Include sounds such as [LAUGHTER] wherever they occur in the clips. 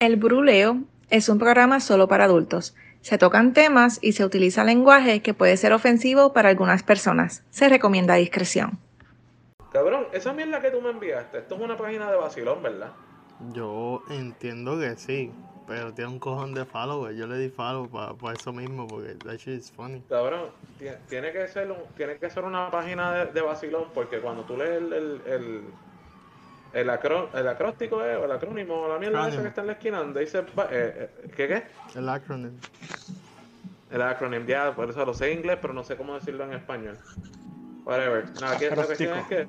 El Bruleo es un programa solo para adultos. Se tocan temas y se utiliza lenguaje que puede ser ofensivo para algunas personas. Se recomienda discreción. Cabrón, esa mierda que tú me enviaste, esto es una página de vacilón, ¿verdad? Yo entiendo que sí, pero tiene un cojón de followers. Yo le di follow para eso mismo, porque that shit is funny. Cabrón, ti- tiene que ser, un- tiene que ser una página de, de vacilón, porque cuando tú lees el, el, el, el, acro- el acróstico, eh, o el acrónimo, la mierda esa Acrónimo. que está en la esquina, donde dice, eh, eh, ¿qué qué? El acronym. El acrónimo, ya, por eso lo sé en inglés, pero no sé cómo decirlo en español. Whatever. No, aquí la cuestión es que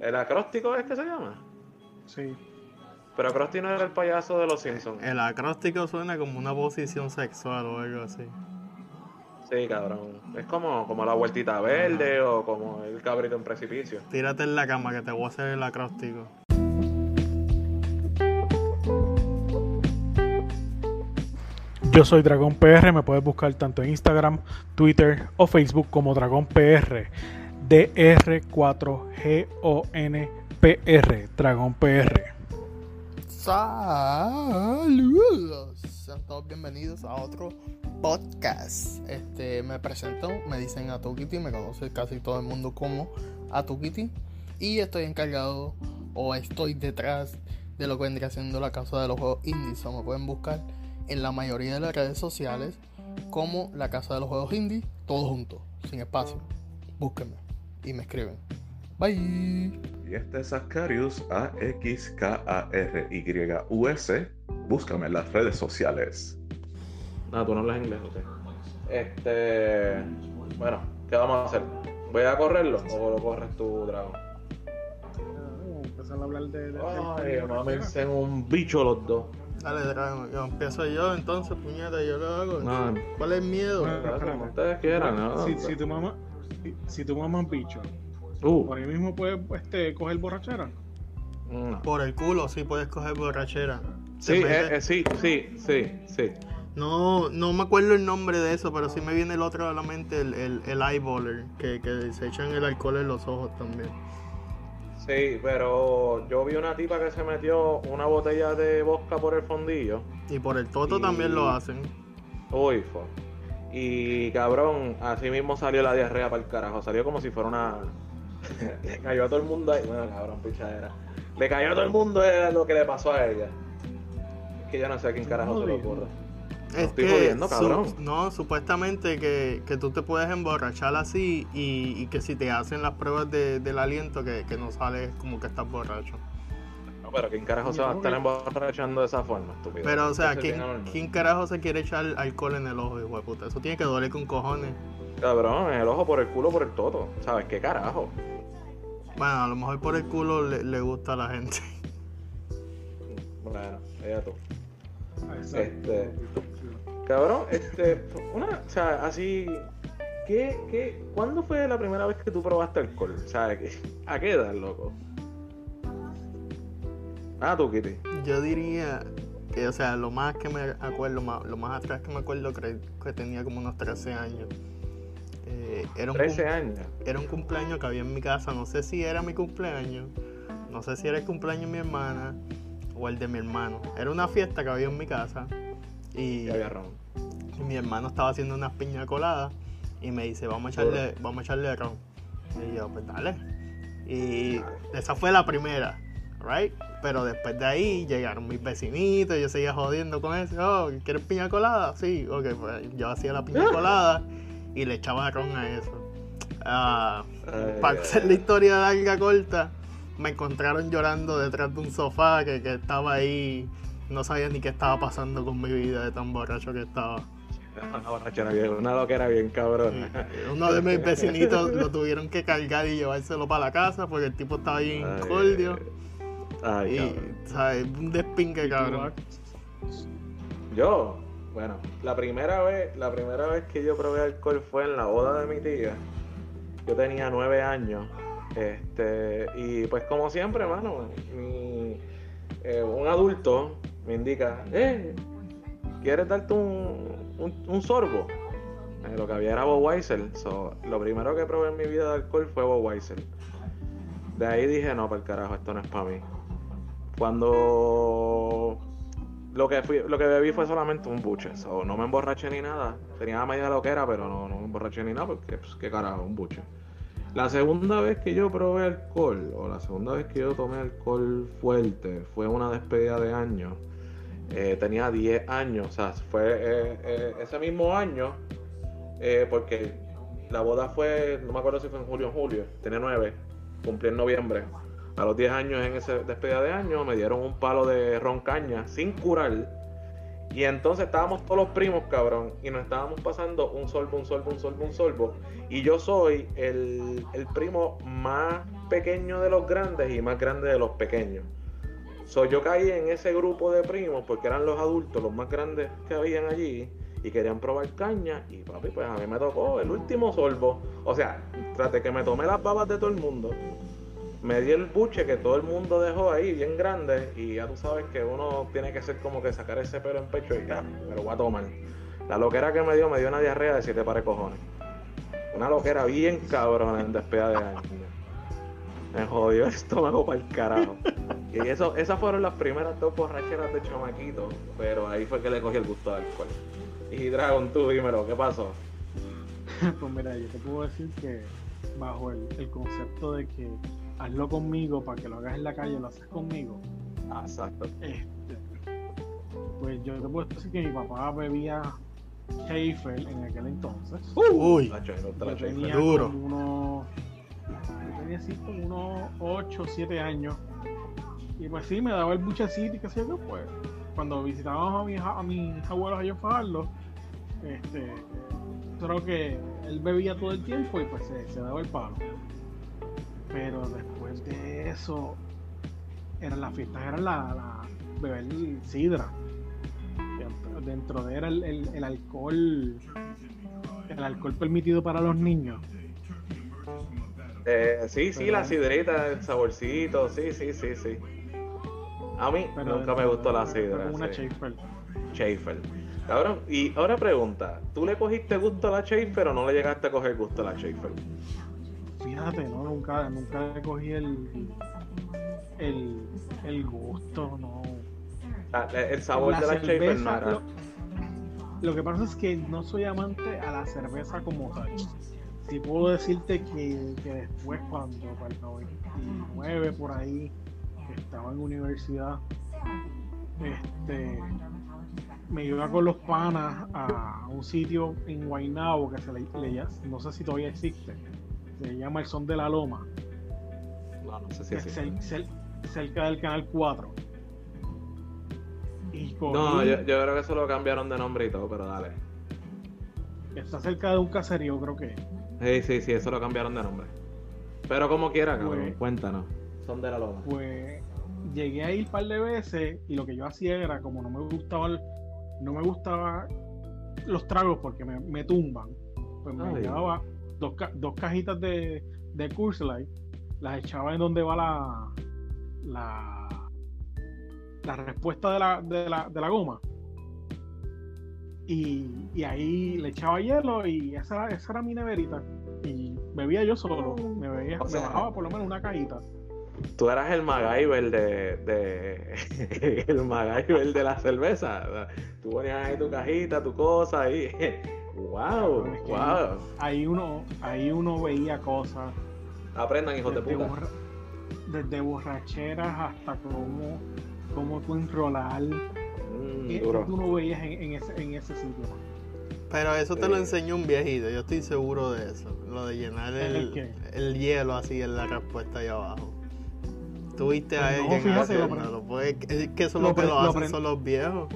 el acróstico es que se llama. Sí. Pero acróstico no era el payaso de los Simpsons. El acróstico suena como una posición sexual o algo así. Sí, cabrón. Es como, como la vueltita verde o como el cabrito en precipicio. Tírate en la cama que te voy a hacer el acróstico. Yo soy Dragón PR, me puedes buscar tanto en Instagram, Twitter o Facebook como Dragón PR. DR4GONPR, Dragón PR. Saludos, sean todos bienvenidos a otro podcast. Este, me presento, me dicen Atukiti, me conoce casi todo el mundo como Atukiti y estoy encargado o estoy detrás de lo que vendría siendo la casa de los juegos indies. O me pueden buscar en la mayoría de las redes sociales como la casa de los juegos indies, todo junto, sin espacio. Búsquenme y me escriben. Bye. Y este es Ascarius, A-X-K-A-R-Y-U-S. Búscame en las redes sociales. No, tú no hablas inglés, ok. Este. Bueno, ¿qué vamos a hacer? ¿Voy a correrlo o lo corres tú, Dragon? Empezar a hablar de. Ay, mámense en un bicho los dos. Dale, Dragon, yo empiezo yo entonces, puñeta, yo lo hago. No. ¿Cuál es el miedo? Bueno, Como espérate. ustedes quieran, ¿no? Si, si tu mamá. Si, si tu mamá es bicho, Uh, por ahí mismo puedes este, coger borrachera. no. Por el culo, sí puedes coger borrachera. Sí, eh, eh, sí, sí, sí, sí. No, no me acuerdo el nombre de eso, pero sí me viene el otro a la mente, el, el, el eyeballer, que, que se echan el alcohol en los ojos también. Sí, pero yo vi una tipa que se metió una botella de vodka por el fondillo. Y por el toto Y- también lo hacen. Uy, fue. Y cabrón, así mismo salió la diarrea para el carajo. Salió como si fuera una. [LAUGHS] le cayó a todo el mundo ahí. Bueno, cabrón, pichadera. Le cayó a todo el mundo era lo que le pasó a ella. Es que yo no sé a quién carajo se lo ocurre. Es estoy que jodiendo, su- cabrón. no, supuestamente que, que tú te puedes emborrachar así y, y que si te hacen las pruebas de- del aliento que, que no sales como que estás borracho. No, pero quién carajo se va a estar emborrachando de esa forma, estúpido. Pero o sea, ¿quién. ¿quién carajo se quiere echar alcohol en el ojo, hijo de puta? Eso tiene que doler con cojones. Cabrón, en el ojo por el culo por el toto. ¿Sabes qué carajo? Bueno, a lo mejor por el culo le, le gusta a la gente. Bueno, ella tú. Este, Cabrón, este, una, o sea, así, ¿qué, qué, ¿cuándo fue la primera vez que tú probaste alcohol? O sea, ¿qué- ¿a qué edad, loco? Ah, tú, Kitty. Yo diría que, o sea, lo más que me acuerdo, más- lo más atrás que me acuerdo, creo que tenía como unos 13 años. Eh, era, un 13 cum- años. era un cumpleaños que había en mi casa, no sé si era mi cumpleaños, no sé si era el cumpleaños de mi hermana o el de mi hermano. Era una fiesta que había en mi casa y, Y había ron. y mi hermano estaba haciendo unas piña coladas y me dice, vamos a echarle, vamos a echarle ron. Y yo, pues dale. Y esa fue la primera, right? Pero después de ahí llegaron mis vecinitos, yo seguía jodiendo con eso. Oh, ¿quieres piña colada? Sí, ok, pues yo hacía la piña [LAUGHS] colada y le echaba ron a eso. Ah, Ay, para ay, hacer la historia larga corta, me encontraron llorando detrás de un sofá que, que estaba ahí. No sabía ni qué estaba pasando con mi vida de tan borracho que estaba. Una borrachera bien, una loquera bien cabrón. Uno de mis vecinitos lo tuvieron que cargar y llevárselo para la casa porque el tipo estaba ahí en cordio. Ay, Y. Un despingue, cabrón. Yo, bueno, la primera vez, la primera vez que yo probé alcohol fue en la boda de mi tía. Yo tenía nueve años. Este, y pues como siempre, hermano, mi, eh, un adulto me indica, eh, ¿quieres darte un, un, sorbo? Eh, lo que había era Weiser. So, lo primero que probé en mi vida de alcohol fue Weiser. De ahí dije, no, para el carajo, esto no es para mí. Cuando lo que fui, lo que bebí fue solamente un buche. So, no me emborraché ni nada. Tenía media lo que era, pero no, no me emborraché ni nada porque, pues, qué carajo, un buche. La segunda vez que yo probé alcohol, o la segunda vez que yo tomé alcohol fuerte, fue una despedida de año. Eh, tenía 10 años, o sea, fue eh, eh, ese mismo año, eh, porque la boda fue, no me acuerdo si fue en julio o en julio, tenía 9, cumplí en noviembre. A los 10 años en esa despedida de año me dieron un palo de ron caña sin curar. Y entonces estábamos todos los primos, cabrón, y nos estábamos pasando un sorbo, un sorbo, un sorbo, un sorbo. Y yo soy el, el primo más pequeño de los grandes y más grande de los pequeños. So, yo caí en ese grupo de primos porque eran los adultos, los más grandes que habían allí y querían probar caña. Y papi, pues a mí me tocó el último sorbo. O sea, tras de que me tomé las babas de todo el mundo, me di el buche que todo el mundo dejó ahí bien grande. Y ya tú sabes que uno tiene que ser como que sacar ese pelo en pecho y ya, me lo voy. La loquera que me dio, me dio una diarrea de siete pares cojones. Una loquera bien cabrón en despedida de año. Me jodió el estómago para el carajo. Y eso, esas fueron las primeras dos borracheras de chamaquito, pero ahí fue que le cogí el gusto al alcohol. Y Dragon, tú dímelo, ¿qué pasó? [LAUGHS] Pues mira, yo te puedo decir que bajo el concepto de que hazlo conmigo para que lo hagas en la calle, lo haces conmigo. Ah, exacto. Este, pues yo te puedo decir que mi papá bebía Schaefer en aquel entonces. Uy, la Schaefer. tenía Duro. unos. Yo tenía así como unos 8 o 7 años. Y pues sí, me daba el buchecito y qué sé yo, pues. Cuando visitábamos a mis, a mis abuelos allá en Fajardo, este. Creo que él bebía todo el tiempo y pues se, se daba el palo. Pero después de eso, eran las fiestas, eran la, la beber sidra. Dentro, dentro de era el, el- el alcohol, el alcohol permitido para los niños. Eh, sí, sí, Pero- la sidrita, el saborcito, sí, sí, sí, sí. A mí Pero nunca me gustó la sidra. Una sí. Schaefer. Schaefer. Cabrón, y ahora pregunta, ¿tú le cogiste gusto a la Schaefer o no le llegaste a coger gusto a la Schaefer? Fíjate, no, nunca, nunca cogí el, el, el gusto, no. Ah, El sabor de la no era. lo, lo que pasa es que no soy amante a la cerveza como tal. Sí puedo decirte que, que después cuando para el 99 por ahí estaba en universidad, este me iba con los panas a un sitio en Guaynabo que se le, le no sé si todavía existe, se llama el Son de la Loma, No, no sé si que es cel- cel- cerca del canal 4. Y cogí- No, yo, yo creo que eso lo cambiaron de nombre y todo, pero dale. Está cerca de un caserío, creo que. Sí, sí, sí, eso lo cambiaron de nombre. Pero como quiera, cabrón, Pues- cuéntanos. Son de la loma. Pues llegué a ir un par de veces y lo que yo hacía era, como no me gustaba el- no me gustaba los tragos porque me, me tumban, pues me Ay. llevaba dos, ca- dos cajitas de, de Coors Light, las echaba en donde va la la, la respuesta de la, de la, de la goma. Y, y ahí le echaba hielo y esa, era- esa era mi neverita. Y bebía yo solo. Me, bebía, O sea- me bajaba por lo menos una cajita. Tú eras el MacGyver de, de [LAUGHS] el MacGyver de la cerveza. Tú ponías ahí tu cajita, tu cosa ahí. [LAUGHS] Wow, Es que wow. Ahí uno, ahí uno veía cosas. Aprendan, hijos de puta. borra- desde borracheras hasta cómo, cómo tú enrolar. Mm, ¿Qué, qué duro. tú no veías en, en ese, en ese sitio? Pero eso te lo Eh. enseñó un viejito, yo estoy seguro de eso. Lo de llenar ¿El el, hielo así en la respuesta ahí abajo. Tuviste a Pues no, fíjate, lo. Pues, es que eso lo lo que lo lo hacen son los viejos.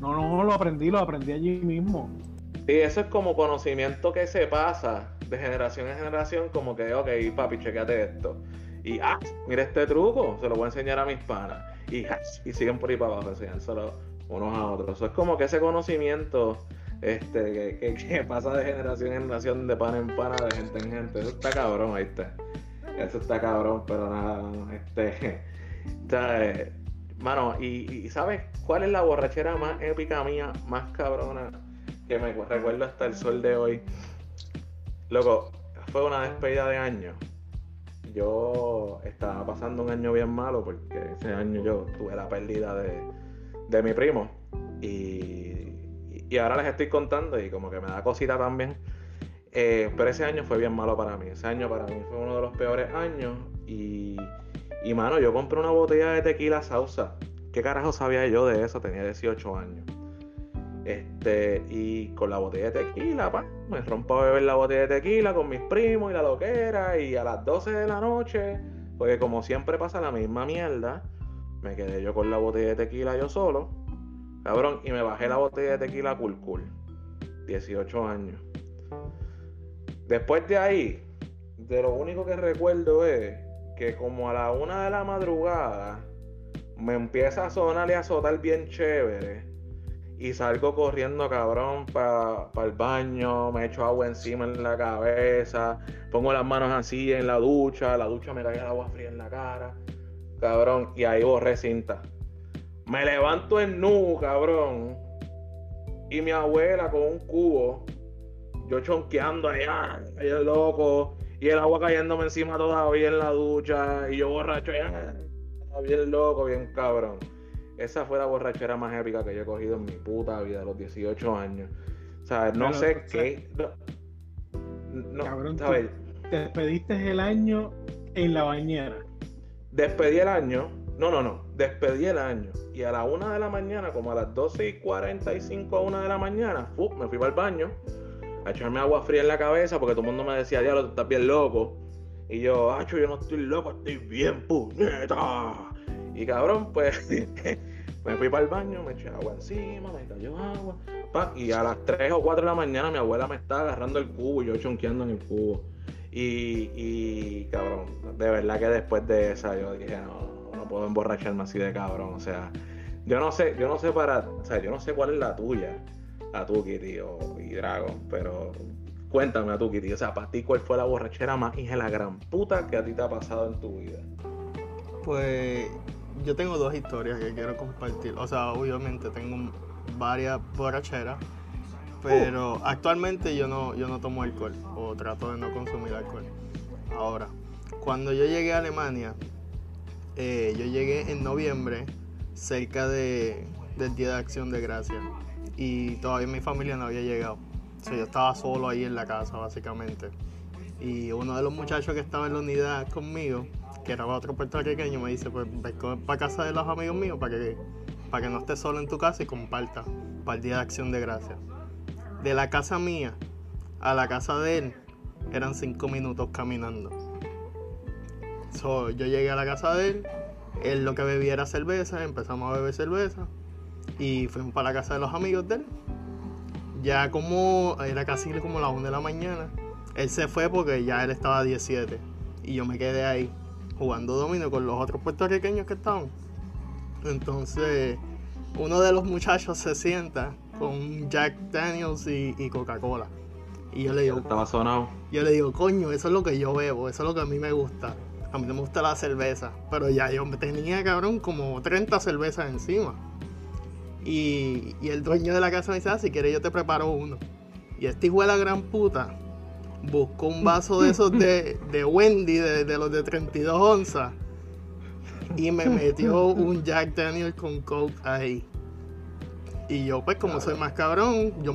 No, no, lo aprendí, lo aprendí allí mismo. Sí, eso es como conocimiento que se pasa de generación en generación, como que, ok, papi, chequeate esto. Y, ah, mira este truco, se lo voy a enseñar a mis panas. y, y siguen por ahí para abajo enseñándoselo unos a otros. Eso es como que ese conocimiento este, que, que, [LAUGHS] pasa de generación en generación, de pan en pan, de gente en gente. Eso está cabrón, ¿viste? Eso está cabrón, pero nada, este. [LAUGHS] Eh, mano, y, ¿sabes cuál es la borrachera más épica mía, más cabrona, que me recuerdo hasta el sol de hoy? Loco, fue una despedida de año. Yo estaba pasando un año bien malo porque ese año yo tuve la pérdida de, de mi primo. Y, y, ahora les estoy contando y como que me da cosita también. Eh, pero ese año fue bien malo para mí. Ese año para mí fue uno de los peores años. Y, y mano, yo compré una botella de tequila sausa. ¿Qué carajo sabía yo de eso? Tenía 18 años. Este, y con la botella de tequila, pa, me rompo a beber la botella de tequila con mis primos y la loquera. Y a las 12 de la noche, porque como siempre pasa la misma mierda, me quedé yo con la botella de tequila yo solo. Cabrón, y me bajé la botella de tequila cool cool. 18 años. Después de ahí, de lo único que recuerdo es que como a la una de la madrugada me empieza a sonar y a azotar bien chévere y salgo corriendo, cabrón, para el baño, me echo agua encima en la cabeza, pongo las manos así en la ducha, la ducha me cae el agua fría en la cara, cabrón, y ahí borré cinta. Me levanto en nu, cabrón, y mi abuela con un cubo, yo chonqueando allá, allá loco, y el agua cayéndome encima todavía en la ducha, y yo borracho allá, bien loco, bien cabrón. Esa fue la borrachera más épica que yo he cogido en mi puta vida, a los 18 años. O sea, no sé qué. No, cabrón, ¿sabes? Te despediste el año en la bañera. Despedí el año. No, no, no. Despedí el año. Y a la una de la mañana, como a las 12 y 45 a una de la mañana, me fui para el baño a echarme agua fría en la cabeza porque todo el mundo me decía, diablo, estás bien loco. Y yo, hacho, yo no estoy loco, estoy bien puñeta. Y cabrón, pues [LAUGHS] me fui para el baño, me eché agua encima, me cayó agua. y a las 3 o 4 de la mañana mi abuela me estaba agarrando el cubo y yo chonqueando en el cubo. Y, y cabrón, de verdad que después de esa yo dije, no, no puedo emborracharme así de cabrón. O sea, yo no sé, yo no sé para, o sea, yo no sé cuál es la tuya, a tu Kitty o y Dragon, pero cuéntame a tu Kitty, o sea, para ti cuál fue la borrachera más hija la gran puta que a ti te ha pasado en tu vida. Pues yo tengo dos historias que quiero compartir. O sea, obviamente tengo varias borracheras, pero uh. actualmente yo no, yo no tomo alcohol o trato de no consumir alcohol. Ahora, cuando yo llegué a Alemania, eh, yo llegué en noviembre, cerca de, del Día de Acción de Gracia, y todavía mi familia no había llegado. O sea, yo estaba solo ahí en la casa, básicamente. Y uno de los muchachos que estaba en la unidad conmigo, que era otro puertorriqueño, me dice, pues ve para casa de los amigos míos para que, para que no estés solo en tu casa y comparta para el Día de Acción de Gracias. De la casa mía a la casa de él eran cinco minutos caminando. yo llegué a la casa de él, él lo que bebía era cerveza, empezamos a beber cerveza y fuimos para la casa de los amigos de él. Ya como era casi como la 1 de la mañana, él se fue porque ya él estaba a 17 y yo me quedé ahí jugando domino con los otros puertorriqueños que estaban. Entonces, uno de los muchachos se sienta con Jack Daniels y, Coca-Cola. Y yo le digo, estaba sonado. Yo le digo, coño, eso es lo que yo bebo, eso es lo que a mí me gusta. A mí no me gusta la cerveza, pero ya yo tenía, cabrón, como 30 cervezas encima. Y, el dueño de la casa me dice, ah, si quieres yo te preparo uno. Y este hijo de la gran puta buscó un vaso de esos de, Wendy, de, de, los de 32 onzas, y me metió un Jack Daniel con Coke ahí. Y yo, pues, como soy más cabrón, yo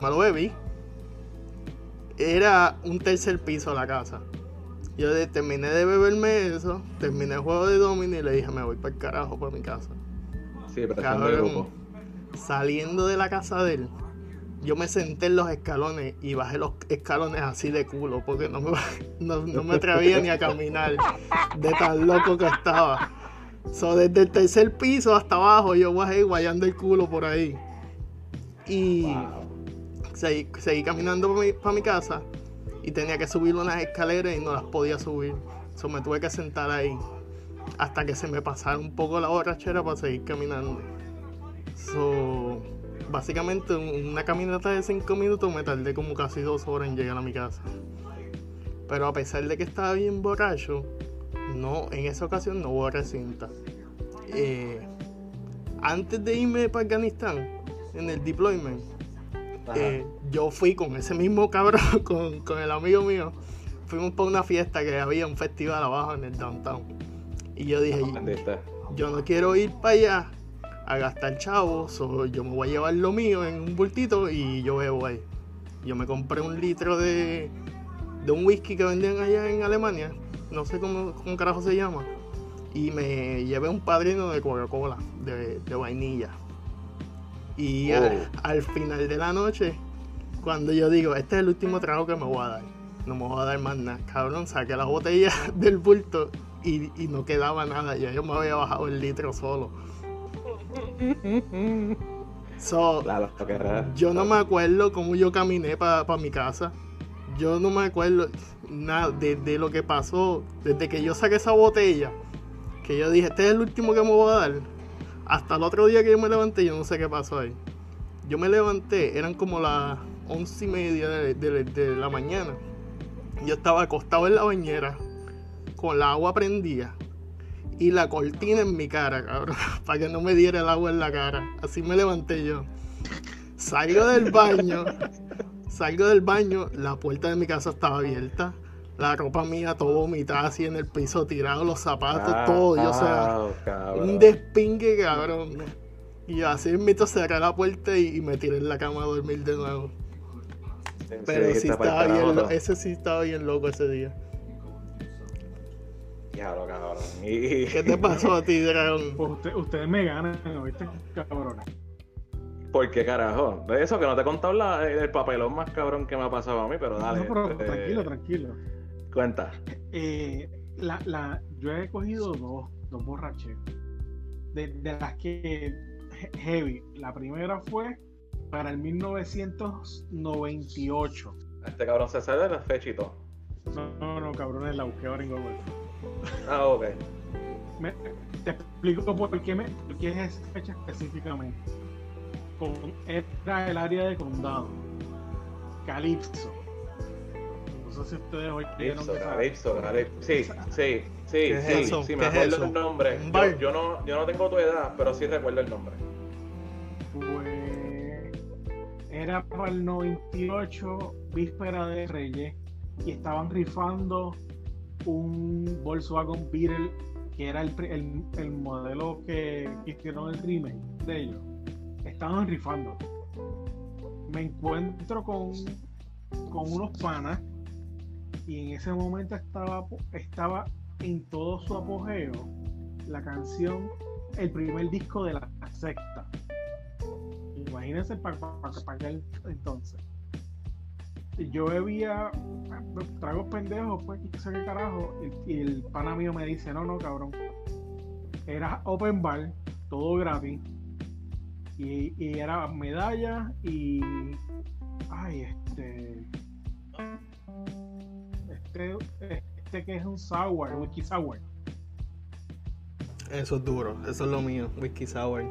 Me lo bebí. Era un tercer piso la casa. Yo terminé de beberme eso, terminé el juego de domino y le dije, me voy para el carajo para mi casa. Sí, prestando el grupo. Saliendo de la casa de él, yo me senté en los escalones y bajé los escalones así de culo porque no me, [LAUGHS] no, no me atrevía ni a caminar de tan loco que estaba. So, desde el tercer piso hasta abajo yo bajé guayando el culo por ahí. Y seguí, caminando para mi, casa y tenía que subir unas escaleras y no las podía subir. So, me tuve que sentar ahí hasta que se me pasara un poco la borrachera para seguir caminando. So, básicamente en una caminata de 5 minutos me tardé como casi dos horas en llegar a mi casa. Pero a pesar de que estaba bien borracho, no, en esa ocasión no hubo recinta. Eh, antes de irme para Afganistán, en el deployment. Eh, yo fui con ese mismo cabrón, [LAUGHS] con, con el amigo mío, fuimos para una fiesta que había un festival abajo en el downtown. Y yo dije, ¿Entendiste? yo no quiero ir para allá a gastar chavos, so yo me voy a llevar lo mío en un bultito y yo bebo ahí. Yo me compré un litro de, de un whisky que vendían allá en Alemania, no sé cómo, cómo carajo se llama, y me llevé un padrino de Coca-Cola, de, de vainilla. Y al, al final de la noche, cuando yo digo, este es el último trago que me voy a dar, no me voy a dar más nada, cabrón, saqué la botella [LAUGHS] del bulto y, y no quedaba nada, ya yo me había bajado el litro solo. So, yo no me acuerdo cómo yo caminé para mi casa. Yo no me acuerdo nada de, de lo que pasó desde que yo saqué esa botella. Que yo dije, este es el último que me voy a dar. Hasta el otro día que yo me levanté, yo no sé qué pasó ahí. Yo me levanté, eran como las once y media de, la mañana. Yo estaba acostado en la bañera, con la agua prendida y la cortina en mi cara, cabrón, [LAUGHS] para que no me diera el agua en la cara. Así me levanté yo. Salgo del baño, salgo del baño, la puerta de mi casa estaba abierta, la ropa mía todo vomitada así en el piso, tirado los zapatos, Ah, todo, yo, o sea, cabrón. un despingue, cabrón. Y así mismo cerré la puerta y, y me tiré en la cama a dormir de nuevo. Pero sí dijiste, "Pa'l estaba bien, lo- todo". ese sí estaba bien loco ese día. Diablo, cabrón. [LAUGHS] Y- ¿Qué te pasó a ti, Dragón? Pues usted- ustedes me ganan, ¿oíste? Cabrones. ¿Por qué carajo? De eso que no te he contado la- el papelón más cabrón que me ha pasado a mí, pero dale. No, pero este, tranquilo, tranquilo. Cuenta. Eh, la, la, yo he cogido dos, dos borracheras. De, de las que he- heavy. La primera fue para el 1998. Este cabrón se sale de la fecha y todo. No, no, no, cabrones, la busqué ahora en Google. Ah, ok. Me- te explico por qué, me, por qué es esa fecha específicamente. Con, era el área de condado. Calipso. No sé si ustedes esa- Calypso, Calypso. Sí, sí, sí, ¿Qué es sí, eso? sí, ¿Qué me acuerdo el nombre. ¿Un Yo, no, yo no tengo tu edad, pero sí recuerdo el nombre. Pues era para el 98, víspera de Reyes, y estaban rifando un Volkswagen Beetle que era el, el- el modelo que que hicieron el remake de ellos. Estaban rifando. Me encuentro con, con unos panas y en ese momento estaba, estaba en todo su apogeo la canción, el primer disco de la secta. Imagínense para aquel entonces. Yo bebía tragos pendejos, pues, qué sé qué carajo. Y, y el pana mío me dice: No, no, cabrón. Era open bar, todo gratis. Y, y era medalla y. Ay, este. Este, este que es un sour, whisky sour. Eso es duro, eso es lo mío, whisky sour.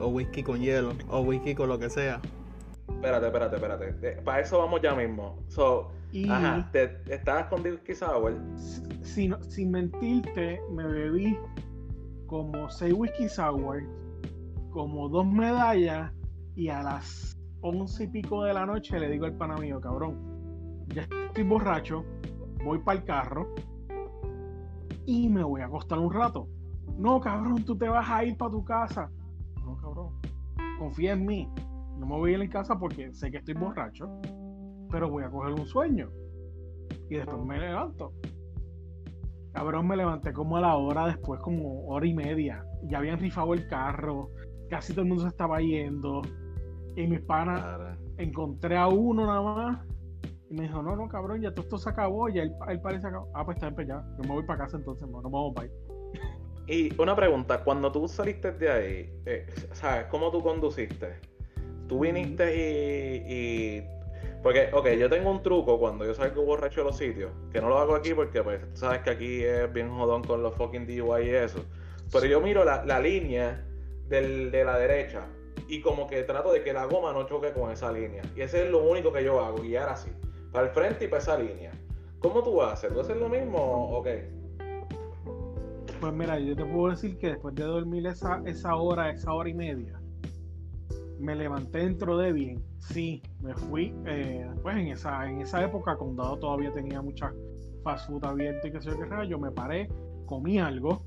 O whisky con hielo, o whisky con lo que sea. Espérate, espérate, espérate. Eh, Para eso vamos ya mismo. So, Y ajá, te, estabas con Whisky Sour. sin, sin mentirte, me bebí como seis whisky sour, como dos medallas y a las once y pico de la noche le digo al pana mío, cabrón, ya estoy borracho, voy para el carro y me voy a acostar un rato. No, cabrón, tú te vas a ir para tu casa. No, cabrón, confía en mí. No me voy a ir en casa porque sé que estoy borracho, pero voy a coger un sueño. Y después me levanto. Cabrón, me levanté como a la hora después, como hora y media. Ya habían rifado el carro, casi todo el mundo se estaba yendo. Y mis panas, encontré a uno nada más. Y me dijo, no, no, cabrón, ya todo esto se acabó, ya el, el party se acabó. Ah, pues está bien, pues ya. Yo me voy para casa entonces, no, nos vamos para. Y una pregunta, cuando tú saliste de ahí, eh, ¿sabes cómo tú conduciste? Tú viniste y, y- Porque, ok, yo tengo un truco cuando yo salgo borracho de los sitios, que no lo hago aquí porque, pues, tú sabes que aquí es bien jodón con los fucking DUI y eso. Pero yo miro la, la línea del- de la derecha y como que trato de que la goma no choque con esa línea. Y ese es lo único que yo hago, guiar así, para el frente y para esa línea. ¿Cómo tú haces? ¿Tú haces lo mismo o qué? Pues mira, yo te puedo decir que después de dormir esa, esa hora, esa hora y media, me levanté dentro de bien. Sí, me fui. Eh, pues en esa, en esa época, Condado todavía tenía mucha fast food abierta y qué sé yo qué rayo. Me paré, comí algo.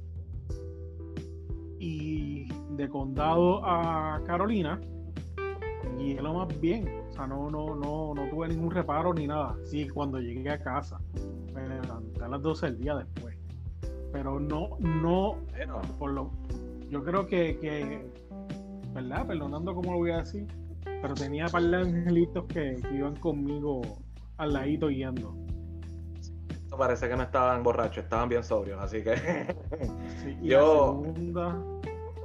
Y de Condado a Carolina, y lo más bien. O sea, no, no, no, no tuve ningún reparo ni nada. Sí, cuando llegué a casa, me levanté a las 12 del día después. Pero no, no, por lo, yo creo que, que, ¿verdad? Perdonando como lo voy a decir, pero tenía par de angelitos que, que iban conmigo al ladito guiando. esto parece que no estaban borrachos, estaban bien sobrios, así que... Sí, y [LAUGHS] Yo- la segunda,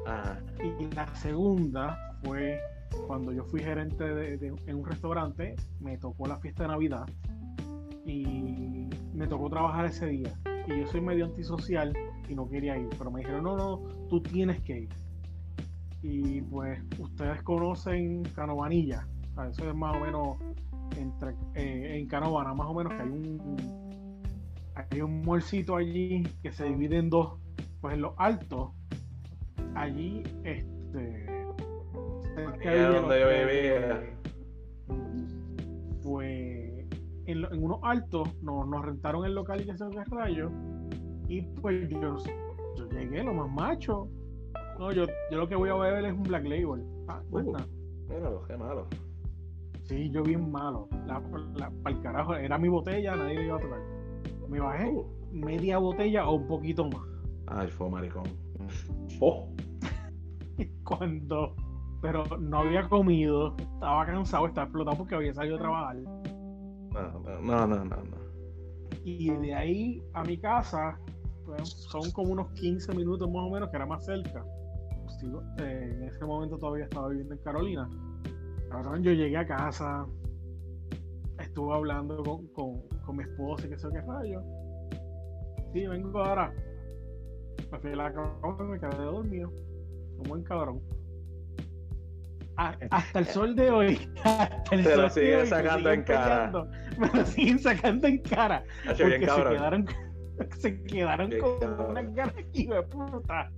Ajá. y la segunda fue cuando yo fui gerente de, en un restaurante, me tocó la fiesta de Navidad y me tocó trabajar ese día. Y yo soy medio antisocial y no quería ir, pero me dijeron, no, no, tú tienes que ir. Y pues ustedes conocen Canovanilla, eso es más o menos eh, en Canovana, más o menos que hay un hay un molcito allí que se divide en dos, pues en los altos, allí este Allá donde yo vivía. pues en, lo- en unos altos nos, nos rentaron el local y que se qué rayo y pues yo, yo llegué lo más macho no yo, yo lo que voy a beber es un black label ah, Uh. Míralo, qué malo. sí yo bien malo la, la, pa'l carajo era mi botella nadie le iba a tocar me bajé Uh. media botella o un poquito más Ay, fue maricón. Oh. [LAUGHS] cuando pero no había comido estaba cansado estaba explotado porque había salido a trabajar. No, no, no, no, no. y de ahí a mi casa pues, son como unos 15 minutos más o menos que era más cerca. Sigo- eh, en ese momento todavía estaba viviendo en Carolina. Cabrón, yo llegué a casa estuve hablando con, con, con mi esposa y qué sé qué rayo. Sí vengo ahora. Me fui a la cama y me quedé dormido como buen cabrón A- hasta el sol de hoy [LAUGHS] hasta el Te lo de siguen hoy sacando siguen en cara. me lo siguen sacando en cara bien porque se quedaron, [LAUGHS] se quedaron Bien con cabrón. unas ganas hijo de puta.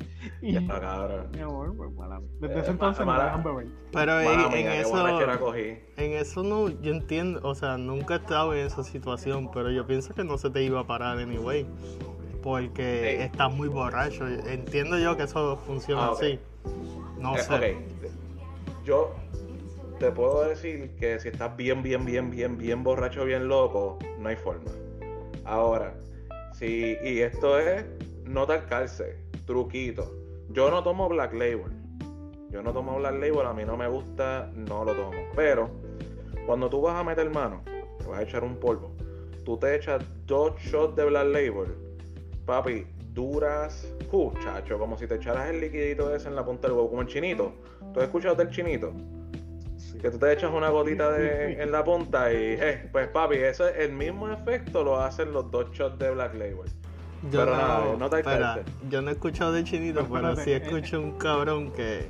Y, Ya, cabrón. mi amor, pues, mala- desde Eh, ese entonces mala- me dejan beber. Pero Mala en, en mía, eso, en eso no, yo entiendo, o sea, nunca he estado en esa situación, pero yo pienso que no se te iba a parar anyway, porque estás muy borracho. Entiendo yo que eso funciona Ah, así. No Eh, sé. ok. Yo te puedo decir que si estás bien, bien, bien, bien, bien borracho, bien loco, no hay forma. Ahora, si, y esto es no talcarse, truquito. Yo no tomo Black Label. Yo no tomo Black Label, a mí no me gusta, no lo tomo. Pero, cuando tú vas a meter mano, te vas a echar un polvo, tú te echas dos shots de Black Label, papi, duras, uh, chacho, como si te echaras el liquidito ese en la punta del huevo, como el chinito. ¿Tú has escuchado del chinito? Que tú te echas una gotita de, [LAUGHS] en la punta y, eh, pues papi, ese, el mismo efecto lo hacen los dos shots de Black Label. Yo pero nada, no te espera, yo no he escuchado de chinito, Pero pero sí eh, escuché un cabrón que,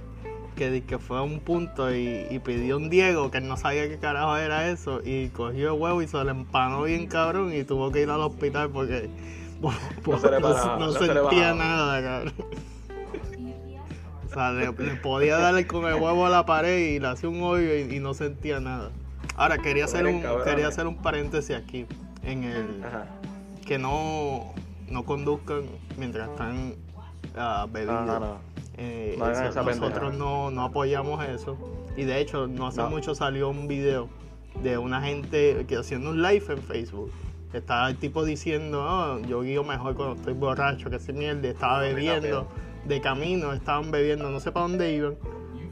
que, que fue a un punto y, y pidió un Diego que no sabía qué carajo era eso y cogió el huevo y se le empanó bien cabrón y tuvo que ir al hospital porque No se le no, paraba, no no se le sentía nada, cabrón. [LAUGHS] O sea, le, le podía darle con el huevo a la pared y le hacía un hoyo y, y no sentía nada. Ahora, quería hacer, un, cabrón. quería hacer un paréntesis aquí. En el Ajá. que no, no conduzcan mientras están no, no. Eh, No eso- nosotros pendeja. no, no apoyamos eso. Y de hecho, no hace No. mucho salió un video de una gente que haciendo un live en Facebook. Estaba el tipo diciendo, "Ah, yo guío mejor cuando estoy borracho, que se mierda. Estaba bebiendo de camino, estaban bebiendo, no sé para dónde iban.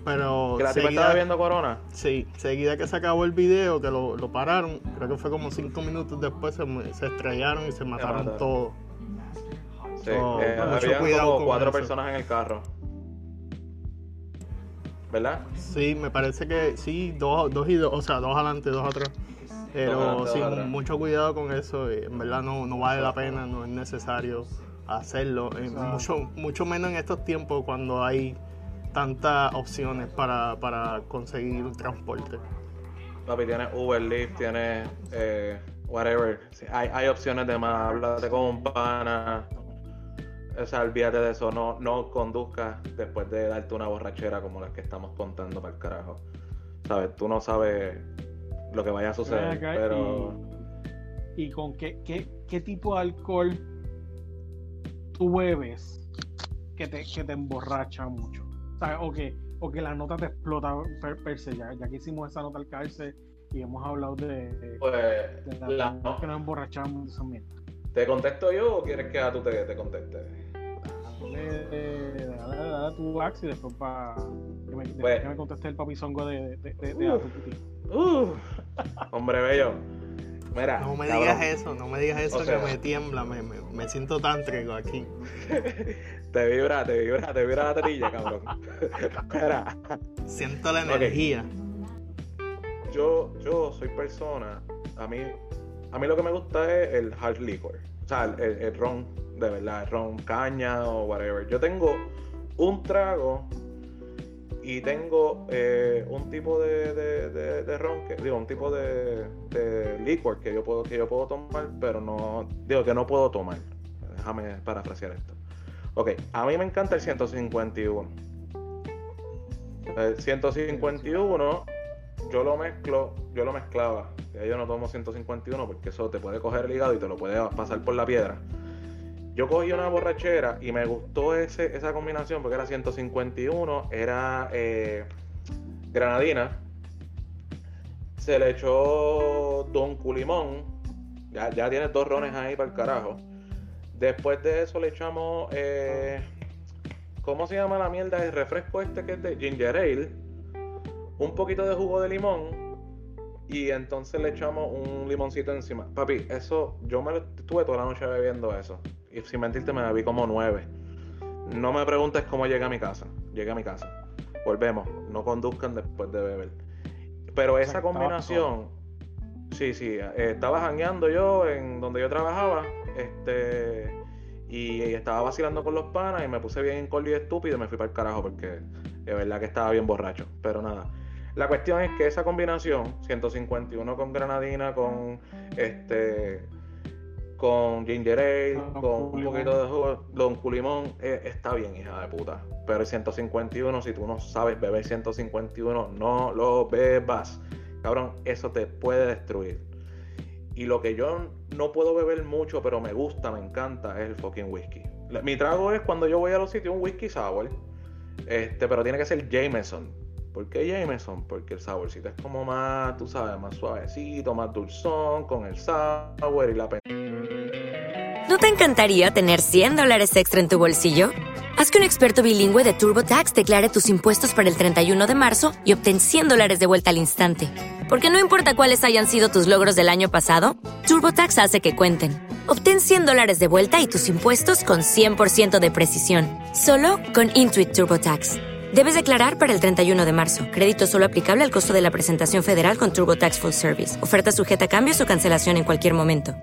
Pero ¿Que la tipa seguida- estaba bebiendo corona? Sí, seguida que se acabó el video, que lo, lo pararon, creo que fue como cinco minutos después, se, se estrellaron y se mataron todos. Sí. So, eh, mucho cuidado como cuatro personas en el carro. ¿Verdad? Sí, me parece que sí, dos, dos y dos, o sea, dos adelante, dos atrás. Pero dos sí, mucho cuidado con eso, y en verdad no, no vale la pena, no es necesario hacerlo. eh, mucho, mucho menos en estos tiempos cuando hay tantas opciones para, para conseguir un transporte. Papi, tienes Uber, Lyft, tienes eh, whatever. Sí, hay, hay opciones de más. Háblate con un pana. O sea, olvídate de eso. No, no conduzcas después de darte una borrachera como las que estamos contando para el carajo. ¿Sabes? Tú no sabes lo que vaya a suceder. Pero. y, y con qué, qué, qué tipo de alcohol tú bebes que te, que te emborracha mucho. O, sea, o, que, o que la nota te explota per, per se. Ya, ya que hicimos esa nota al cárcel y hemos hablado de, de Pues. la, la- que nos emborrachamos mierda. ¿Te contesto yo o quieres que a tú te, te conteste? Dale, dale, dale, dale tu ax y después para que me, Pues- que me conteste el papizongo de, de, de, de. Uh, hombre bello. Mira. No me cabrón. digas eso, no me digas eso O sea- que me tiembla, me, me, me siento tántrico aquí. [LAUGHS] Te vibra, te vibra, te vibra la tetilla, cabrón. [LAUGHS] Mira. Siento la energía. yo, yo soy persona, a mí, a mí lo que me gusta es el hard liquor, o sea, el, el- el ron, de verdad, ron caña o whatever. Yo tengo un trago y tengo eh, un tipo de, de, de- ron, que, digo, un tipo de, de licor que yo puedo que yo puedo tomar, pero no, digo que no puedo tomar. Déjame parafrasear esto. Ok, a mí me encanta el 151. El 151 yo lo mezclo, yo lo mezclaba. Ya yo no tomo 151 porque eso te puede coger el hígado y te lo puede pasar por la piedra. Yo cogí una borrachera y me gustó ese, esa combinación porque era 151, era eh, granadina. Se le echó Don Culimón. Ya, ya tienes dos rones ahí para el carajo. Después de eso le echamos. eh, ¿Cómo se llama la mierda? El refresco este que es de Ginger Ale un poquito de jugo de limón y entonces le echamos un limoncito encima. Papi, eso, yo me lo estuve toda la noche bebiendo eso. Y sin mentirte me bebí como nueve. No me preguntes cómo llegué a mi casa. Llegué a mi casa. Volvemos. No conduzcan después de beber. Pero esa combinación. Sí, sí. eh, estaba jangueando yo en donde yo trabajaba. Este. Y, estaba vacilando con los panas y me puse bien cordio y estúpido y me fui para el carajo porque de verdad que estaba bien borracho. Pero nada. La cuestión es que esa combinación, 151 con granadina, con este con ginger ale, Don con un poquito de jugo, don culimón, eh, está bien, hija de puta. Pero el 151, si tú no sabes beber 151, no lo bebas. Cabrón, eso te puede destruir. Y lo que yo no puedo beber mucho, pero me gusta, me encanta, es el fucking whisky. Mi trago es cuando yo voy a los sitios un whisky sour. Este, pero tiene que ser Jameson. ¿Por qué Jameson? Porque el saborcito es como más, tú sabes, más suavecito, más dulzón, con el sour y la pe- ¿No te encantaría tener 100 dólares extra en tu bolsillo? Haz que un experto bilingüe de TurboTax declare tus impuestos para el 31 de marzo y obtén 100 dólares de vuelta al instante. Porque no importa cuáles hayan sido tus logros del año pasado, TurboTax hace que cuenten. Obtén 100 dólares de vuelta y tus impuestos con 100% de precisión, solo con Intuit TurboTax. Debes declarar para el 31 de marzo. Crédito solo aplicable al costo de la presentación federal con TurboTax Full Service. Oferta sujeta a cambios o cancelación en cualquier momento.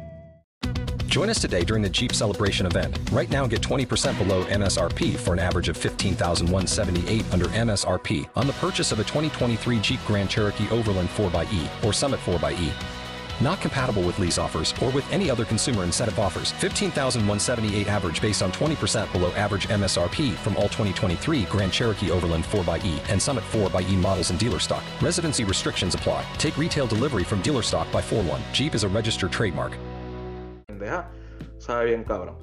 Join us today during the Jeep Celebration event. Right now, get 20% below MSRP for an average of 15178 under MSRP on the purchase of a 2023 Jeep Grand Cherokee Overland 4xE or Summit 4xE. Not compatible with lease offers or with any other consumer incentive offers. 15,178 average based on 20% below average MSRP from all 2023 Grand Cherokee Overland 4xE and Summit 4xE models in dealer stock. Residency restrictions apply. Take retail delivery from dealer stock by 4 1. Jeep is a registered trademark. pendeja, sabe bien cabrón.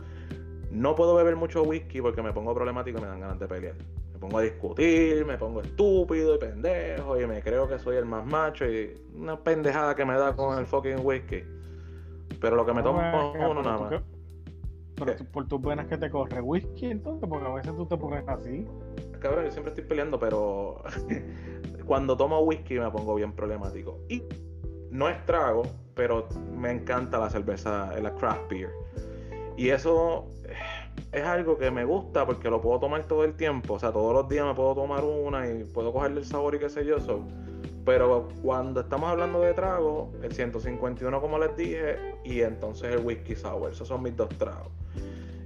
No puedo beber mucho whisky porque me pongo problemático y me dan ganas de pelear. Me pongo a discutir, me pongo estúpido y pendejo y me creo que soy el más macho y una pendejada que me da con el fucking whisky. Pero lo que me tomo es uno nada más. que- Pero tú- por tus venas que te corre whisky, entonces, porque a veces tú te pones así. Cabrón, yo siempre estoy peleando, pero [LAUGHS] cuando tomo whisky me pongo bien problemático. Y no es trago, pero me encanta la cerveza, la craft beer. Y eso es algo que me gusta porque lo puedo tomar todo el tiempo. O sea, todos los días me puedo tomar una y puedo cogerle el sabor y qué sé yo. so. Pero cuando estamos hablando de trago, el 151 como les dije, y entonces el whisky sour. Esos son mis dos tragos.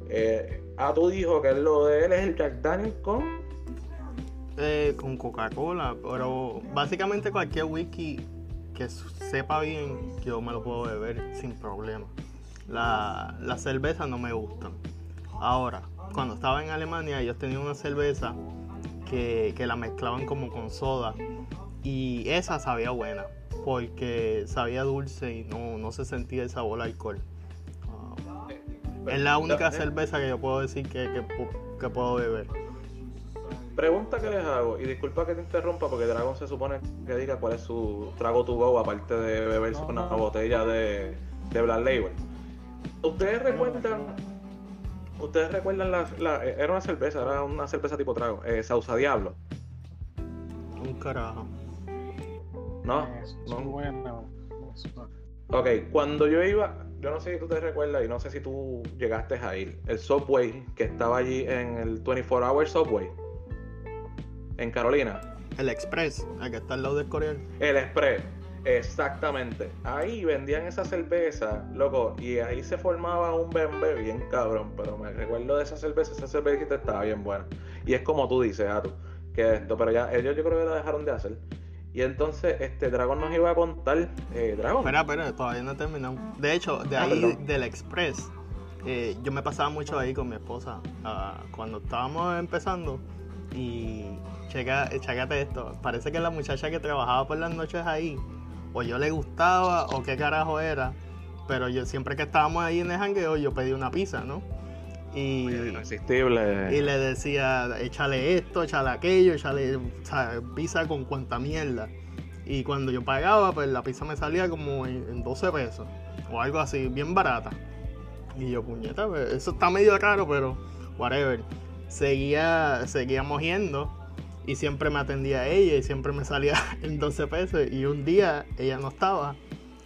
Eh, ah, tú dijo que lo de él es el Jack Daniel con... Eh, con Coca-Cola, pero básicamente cualquier whisky que sepa bien, yo me lo puedo beber sin problema. La, la cerveza no me gustan. Ahora, cuando estaba en Alemania, ellos tenían una cerveza que, que la mezclaban como con soda y esa sabía buena porque sabía dulce y no, no se sentía el sabor al alcohol. Ah, es la única Eh, cerveza que yo puedo decir que, que pu- que puedo beber. Pregunta que les hago, y disculpa que te interrumpa porque Dragon se supone que diga cuál es su trago to go aparte de beberse una botella de, de Black Label. ¿Ustedes recuerdan? ¿Ustedes recuerdan la, la- Era una cerveza, era una cerveza tipo trago, eh, Sausa Diablo, Un carajo. ¿no? Eso, No. bueno. Ok, cuando yo iba, yo no sé si tú te recuerdas y no sé si tú llegaste a ir, el Subway que estaba allí en el 24 Hour Subway, en Carolina. El Express, el que está al lado del Coreal. El Express, exactamente. Ahí vendían esa cerveza, loco, y ahí se formaba un bembe bien cabrón, pero me recuerdo de esa cerveza, esa cervecita estaba bien buena. Y es como tú dices, Atu, que esto, pero ya ellos yo creo que la dejaron de hacer. Y entonces este Dragon nos iba a contar, eh, Dragon. Espera, espera, todavía no he terminado. De hecho, de Ah, ahí, del Express, eh, yo me pasaba mucho ahí con mi esposa ah, cuando estábamos empezando. Y checa, chécate esto, parece que la muchacha que trabajaba por las noches ahí, o yo le gustaba, o qué carajo era. Pero yo siempre que estábamos ahí en el jangueo, yo pedí una pizza, ¿no? Y, Irresistible. y le decía, échale esto, échale aquello, échale pizza con cuanta mierda. Y cuando yo pagaba, pues la pizza me salía como en, en 12 pesos. O algo así, bien barata. Y yo, puñeta, pues, eso está medio raro, pero whatever. Seguía, seguíamos yendo y siempre me atendía ella y siempre me salía [LAUGHS] en 12 pesos. Y un día ella no estaba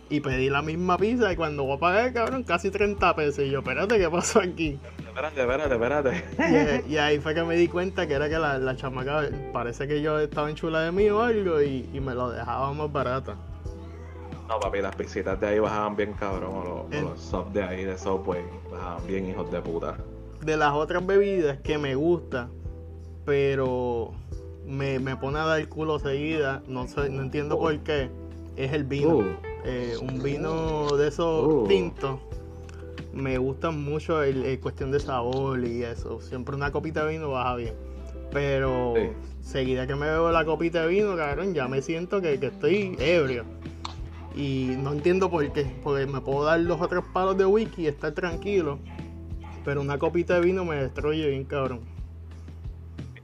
y pedí la misma pizza y cuando voy a pagar, cabrón, casi 30 pesos. Y yo, espérate, ¿qué pasó aquí? Espérate, espérate, espérate. Y, [LAUGHS] y ahí fue que me di cuenta que era que la, la chamaca parece que yo estaba en chula de mí o algo y, y me lo dejaba más barata. No, papi, las pisitas de ahí bajaban bien cabrón, o los, El- los subs de ahí de Subway bajaban bien hijos de puta. De las otras bebidas que me gusta, pero me, me pone a dar culo seguida, no sé, no entiendo por qué, es el vino. Uh. Eh, un vino de esos Uh. tintos. Me gusta mucho el, el cuestión de sabor y eso. Siempre una copita de vino baja bien. Pero Sí. seguida que me bebo la copita de vino, cabrón, ya me siento que, que estoy ebrio. Y no entiendo por qué. Porque me puedo dar los otros palos de whisky y estar tranquilo. Pero una copita de vino me destruye bien, cabrón.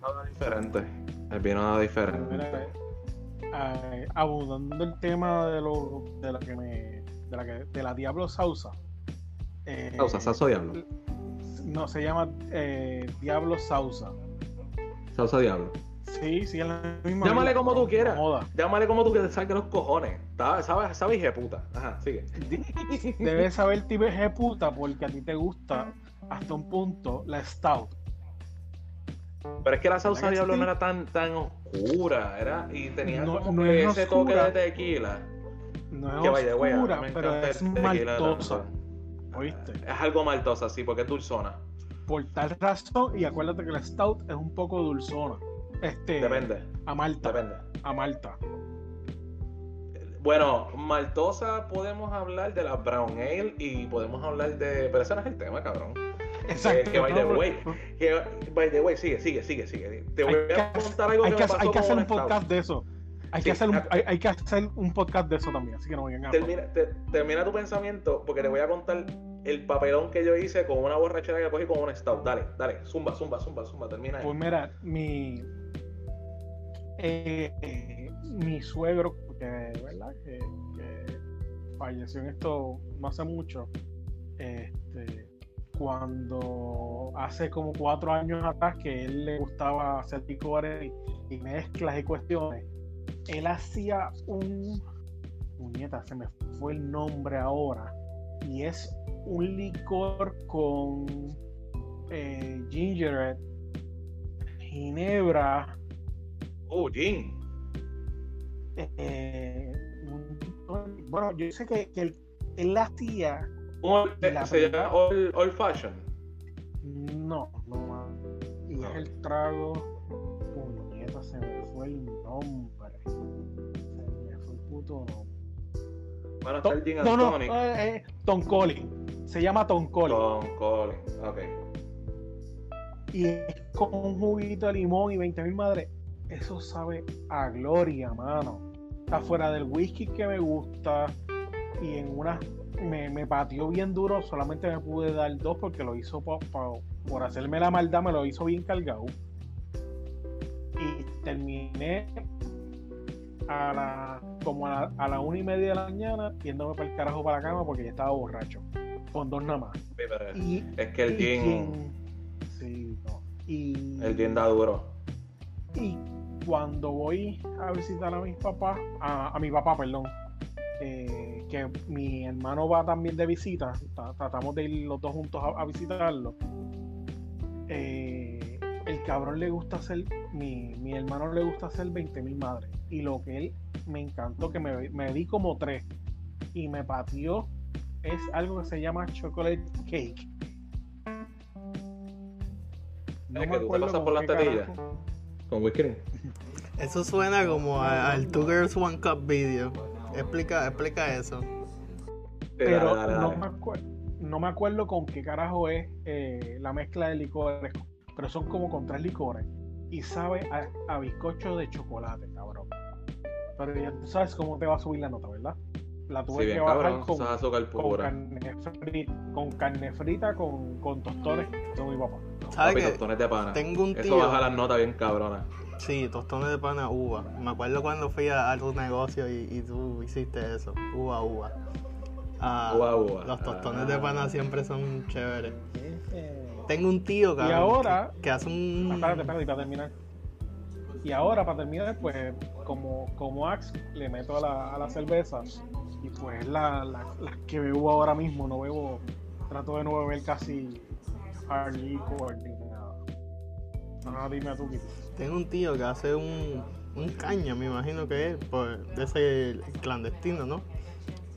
da diferente. El vino da diferente. Mira, eh, abundando el tema de lo de la que me de la que de la Diablo Sausa eh, Sausa, Sausa Diablo. no se llama eh, Diablo Sausa Sausa Diablo. sí sí es la misma Llámale como tú quieras. Joda. Llámale como tú quieras, salga los cojones. ¿Sabes? ¿Sabes, hija puta? Ajá, sigue. debes saber tipo de puta porque a ti te gusta hasta un punto la Stout Pero es que la salsa ¿Verdad que diablo sí? no era tan, tan oscura, era, y tenía No- como no que es ese toque de tequila. no Que es vaya, güey, a mí oscura me pero es maltosa. ¿oíste? Es algo maltosa, sí, porque es dulzona. por tal razón y acuérdate que la Stout es un poco dulzona este Depende, a Malta depende. a Malta Bueno, maltosa podemos hablar de la brown ale y podemos hablar de... Pero ese no es el tema, cabrón. Exacto. Eh, que by the way, que by the way, sigue, sigue, sigue, sigue. Te voy Hay a contar algo que que me pasó hay que hacer un podcast de eso. Hay, Sí, que hacer un, ah, hay, hay que hacer un podcast de eso también, así que no vengan a Termina, te- termina tu pensamiento porque te voy a contar el papelón que yo hice con una borrachera que cogí con un stout. Dale, dale, zumba, zumba, zumba, zumba, termina ahí. Pues mira, mi eh, eh, mi suegro, que verdad que, que falleció en esto no hace mucho, este, cuando hace como cuatro años atrás que él le gustaba hacer licores y, y mezclas y cuestiones, él hacía un puñeta, se me fue el nombre ahora, y es un licor con eh, ginger ale, ginebra, Oh, gin. eh, bueno, yo sé que, que él, él hacía, Un- eh, se llama old, old fashion. no, no, y es el trago, puñeta, se me fue el nombre, se me fue el puto nombre. Bueno, está el No, no, eh, eh, Tom Collins, se llama Tom Collins. Tom Collins. Ok. y es con un juguito de limón y 20 mil madres. Eso sabe a gloria, mano. Está fuera del whisky que me gusta. Y en una me, me pateó bien duro. Solamente me pude dar dos porque lo hizo po- po- por hacerme la maldad, me lo hizo bien cargado. Y terminé a la como a la, a la una y media de la mañana yéndome para el carajo para la cama porque ya estaba borracho. Con dos nada más. Y, es que el gin, sí, no. Y, el gin da duro. y cuando voy a visitar a mis papás, a, a mi papá, perdón, eh, que mi hermano va también de visita, tra- tratamos de ir los dos juntos a, a visitarlo. eh, el cabrón le gusta hacer, mi, mi hermano le gusta hacer 20 mil madres. Y lo que él me encantó, que me, me di como tres y me pateó, es algo que se llama chocolate cake. No es me que tú te acuerdo pasas con por las qué tetillas. carajo. Con whisky. Eso suena como al Two Girls One Cup video. Explica, explica eso. pero dale, dale, no, me no me acuerdo con qué carajo es eh, la mezcla de licores, pero son como con tres licores y sabe a, a bizcocho de chocolate, cabrón. Pero ya tú sabes cómo te va a subir la nota, ¿verdad? La tuve Sí, que bajar cabrón, con, eso azúcar con carne frita, con carne frita con, con tostones de mi papá. ¿Sabes Papi, qué? tostones de pana. Tengo un Eso tío. baja las notas bien cabronas. Sí, tostones de pana uva. Me acuerdo cuando fui a, a tu negocio y, y tú hiciste eso. Uva, uva. Ah, Uva, uva. Los tostones de Ah. pana siempre son chéveres. Tengo un tío, cabrón, ahora- que, que hace un... Espérate, espérate, para terminar. Y ahora, para terminar, pues, como, como Axe, le meto a la, a la cerveza. Y pues, la, la, la que bebo ahora mismo, no bebo, trato de no beber casi hard liquor ni nada. Ajá, dime a tú. Tengo un tío que hace un, un caña, me imagino que es, pues, de ese clandestino, ¿no?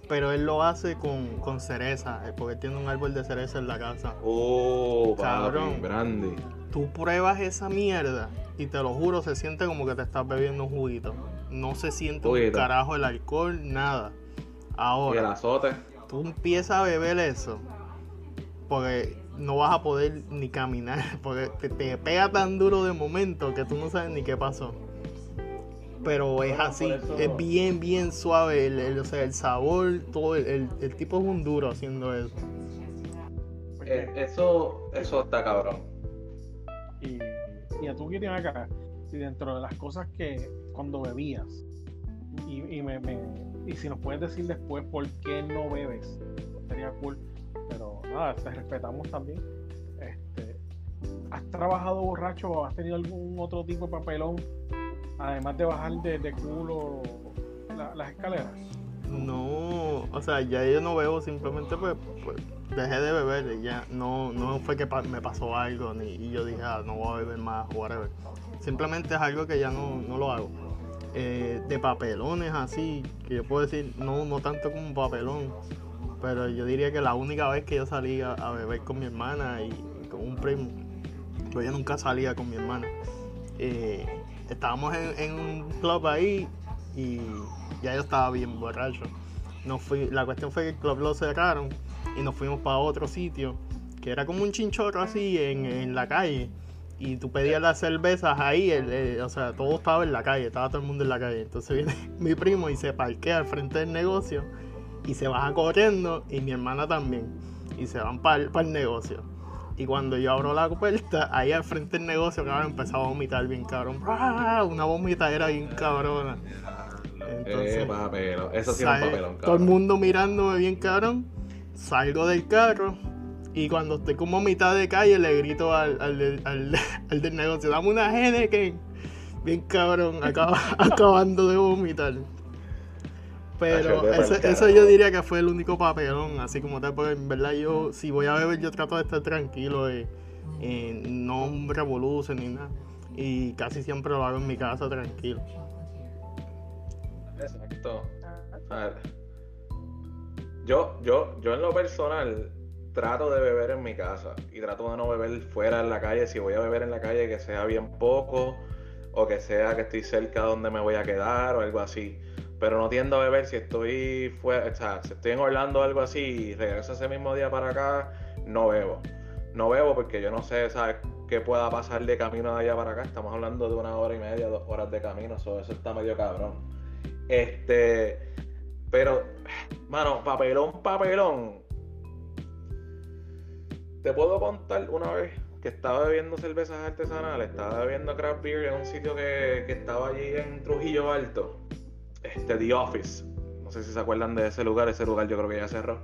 Pero él lo hace con, con cereza, eh, porque tiene un árbol de cereza en la casa. Oh, Cabrón. papi, brandy. Tú pruebas esa mierda y te lo juro, se siente como que te estás bebiendo un juguito. No se siente un carajo el alcohol, nada. Y el Ahora, azote. tú empiezas a beber eso, porque no vas a poder ni caminar, [LAUGHS] porque te, te pega tan duro de momento que tú no sabes ni qué pasó. Pero es Bueno, así, eso- es bien, bien suave, el, el- o sea, el sabor, todo, el, el- el tipo es un duro haciendo eso. Eh, eso, eso está cabrón. Y, y a tú, Kitty, ven acá. Y dentro de las cosas que cuando bebías, y, y, me, me- y si nos puedes decir después por qué no bebes, sería cool. Nada, te respetamos también. Este, ¿Has trabajado borracho o has tenido algún otro tipo de papelón? Además de bajar de, de culo la- las escaleras. No, o sea, ya yo no bebo, simplemente pues, pues, dejé de beber y ya no, no fue que pa- me pasó algo ni y yo dije, ah, no voy a beber más, whatever. Simplemente es algo que ya no, no lo hago. Eh, de papelones así, que yo puedo decir, no, no tanto como un papelón, pero yo diría que la única vez que yo salí a, beber con mi hermana y, con un primo, pues yo nunca salía con mi hermana. Eh, estábamos en, un club ahí y ya yo estaba bien borracho. Nos fui, la cuestión fue que el club lo cerraron y nos fuimos para otro sitio, que era como un chinchorro así en, en la calle. Y tú pedías las cervezas ahí, o sea, todo estaba en la calle, estaba todo el mundo en la calle. Entonces viene [LAUGHS] mi primo y se parquea al frente del negocio y se baja corriendo y mi hermana también. Y se van para el negocio. Y cuando yo abro la puerta, ahí al frente del negocio, cabrón, empezaba a vomitar bien cabrón. ¡Ah! Una vomitadera bien cabrona. Entonces, Eh, papelón. Eso sí era un sale papelón, todo el cabrón. mundo mirándome bien cabrón. Salgo del carro y cuando estoy como a mitad de calle le grito al, al, del- al- [LAUGHS] al del negocio, dame una Henneken. Bien cabrón, acaba- [LAUGHS] acabando de vomitar. Pero Ay, ese- eso carajo. yo diría que fue el único papelón, así como tal, porque en verdad yo, si voy a beber, yo trato de estar tranquilo y, y no un revoluce ni nada. Y casi siempre lo hago en mi casa tranquilo. Exacto. A ver. Yo, yo, yo en lo personal trato de beber en mi casa y trato de no beber fuera en la calle. Si voy a beber en la calle, que sea bien poco o que sea que estoy cerca donde me voy a quedar o algo así. Pero no tiendo a beber si estoy fuera, o sea, si estoy en Orlando o algo así y regreso ese mismo día para acá, no bebo. No bebo porque yo no sé, ¿sabes? qué pueda pasar de camino de allá para acá. Estamos hablando de una hora y media, dos horas de camino, so, eso está medio cabrón. Este, pero, mano, papelón, papelón. Te puedo contar una vez que estaba bebiendo cervezas artesanales, estaba bebiendo craft beer en un sitio que, que estaba allí en Trujillo Alto, este, The Office. No sé si se acuerdan de ese lugar, ese lugar yo creo que ya cerró.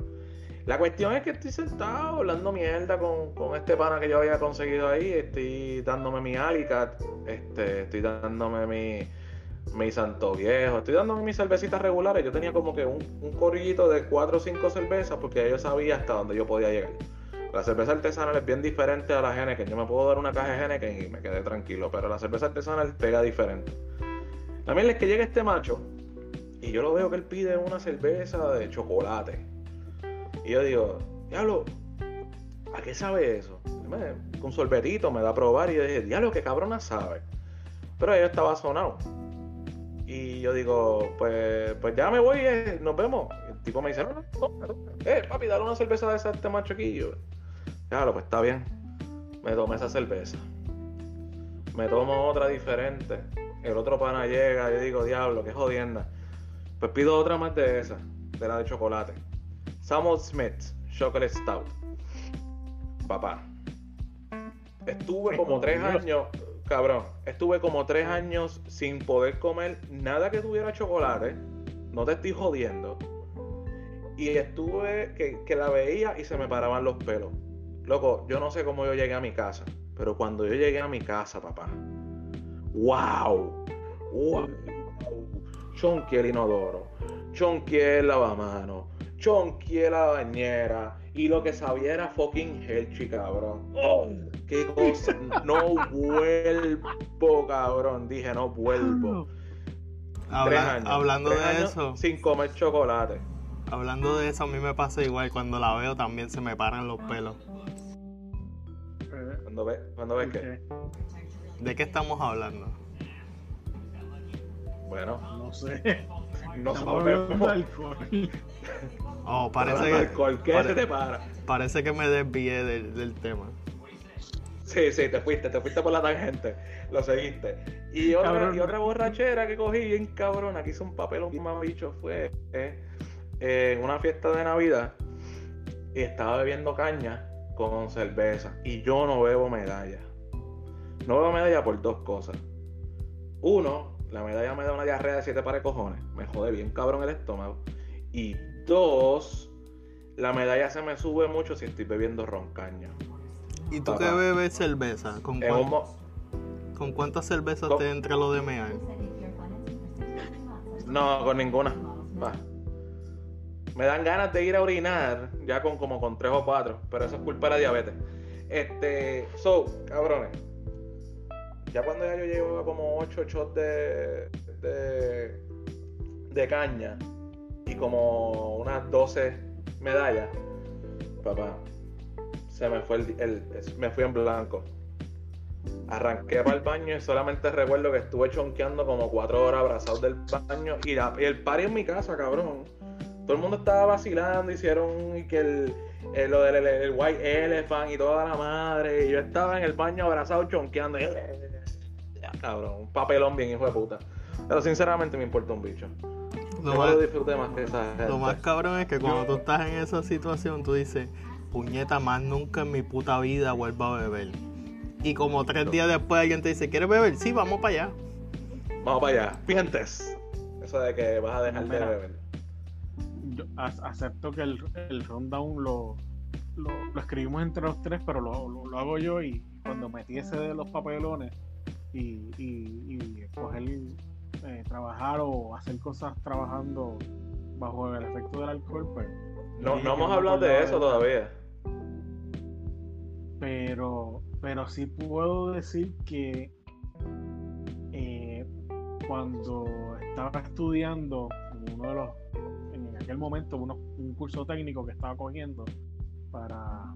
La cuestión es que estoy sentado hablando mierda con, con este pana que yo había conseguido ahí, estoy dándome mi Alicat, este, estoy dándome mi, mi Santo Viejo, estoy dándome mis cervecitas regulares. Yo tenía como que un, un corillito de 4 o 5 cervezas porque yo sabía hasta dónde yo podía llegar. La cerveza artesanal es bien diferente a la Henneken. Yo me puedo dar una caja de Henneken y me quedé tranquilo, pero la cerveza artesanal pega diferente. También es que llega este macho y yo lo veo que él pide una cerveza de chocolate. Y yo digo, diablo, ¿a qué sabe eso? Me- con sorbetito me da a probar y yo dije, diablo, qué cabrona sabe. Pero yo estaba sonado. Y yo digo, pues, pues ya me voy, eh, nos vemos. El tipo me dice, no, no, no, no, eh, papi, dale una cerveza de esa a este macho aquí. Y pues está bien. Me tomé esa cerveza. Me tomo otra diferente. El otro pana llega yo digo, diablo, qué jodienda. Pues pido otra más de esa, de la de chocolate. Samuel Smith, Chocolate Stout. Papá. Estuve como tres años, cabrón. Estuve como tres años sin poder comer nada que tuviera chocolate. No te estoy jodiendo. Y estuve que, que la veía y se me paraban los pelos. Loco, yo no sé cómo yo llegué a mi casa. Pero cuando yo llegué a mi casa, papá. ¡Wow! ¡Wow! Chonqué el inodoro. Chonqué el lavamano. Chonqué la bañera. Y lo que sabía era fucking Helchi, cabrón. ¡Oh! ¡Qué cosa! No vuelvo, cabrón. Dije, no vuelvo. Habla- Tres años. hablando Tres de años eso. Sin comer chocolate. Hablando de eso, a mí me pasa igual. Cuando la veo también se me paran los pelos. Cuando ves cuando ves que. ¿De qué estamos hablando? Bueno. No sé. [LAUGHS] No sabemos. de alcohol. [LAUGHS] Oh, parece que. de alcohol, ¿qué pare- se te para? Parece que me desvié del, del tema. Sí, sí, te fuiste, te fuiste por la tangente. Lo seguiste. Y otra, y otra borrachera que cogí bien cabrona, que hizo un papelón más bicho fue eh, eh, en una fiesta de Navidad y estaba bebiendo caña con cerveza. Y yo no bebo medalla. No bebo medalla por dos cosas. Uno, la medalla me da una diarrea de siete pares cojones. Me jode bien cabrón el estómago. Y dos, la medalla se me sube mucho si estoy bebiendo roncaña. ¿Y tú Papá. qué bebes cerveza? ¿Con, cuán- ¿con cuántas cervezas Con- te entra lo de mear? No, con ninguna. Va. Me dan ganas de ir a orinar ya con como con tres o cuatro, pero eso es culpa de la diabetes. Este, so, cabrones. Ya cuando ya yo llevo como ocho shots de, de, caña y como unas 12 medallas, papá, se me fue el, el- me fui en blanco. Arranqué para el baño y solamente recuerdo que estuve chonqueando como cuatro horas abrazados del baño y, la- y el party en mi casa, cabrón. Todo el mundo estaba vacilando, hicieron que el, el- lo del el- el White Elephant y toda la madre. Y yo estaba en el baño abrazado chonqueando. Cabrón, un papelón bien hijo de puta. Pero sinceramente me importa un bicho. Lo Yo más- lo disfruté más que esa gente. Lo más cabrón es que cuando tú estás en esa situación, tú dices, puñeta, más nunca en mi puta vida vuelvo a beber. Y como tres días después alguien te dice, ¿quieres beber? Sí, vamos para allá. Vamos para allá. Pientes. Eso de que vas a dejar de beber. Yo acepto que el, el rundown lo, lo, lo escribimos entre los tres, pero lo, lo- lo hago yo y cuando metí ese de los papelones y, y, y coger, eh, trabajar o hacer cosas trabajando bajo el efecto del alcohol, pues... No, no hemos hablado de eso todavía. pero pero sí puedo decir que eh, cuando estaba estudiando uno de los en aquel momento uno- un curso técnico que estaba cogiendo para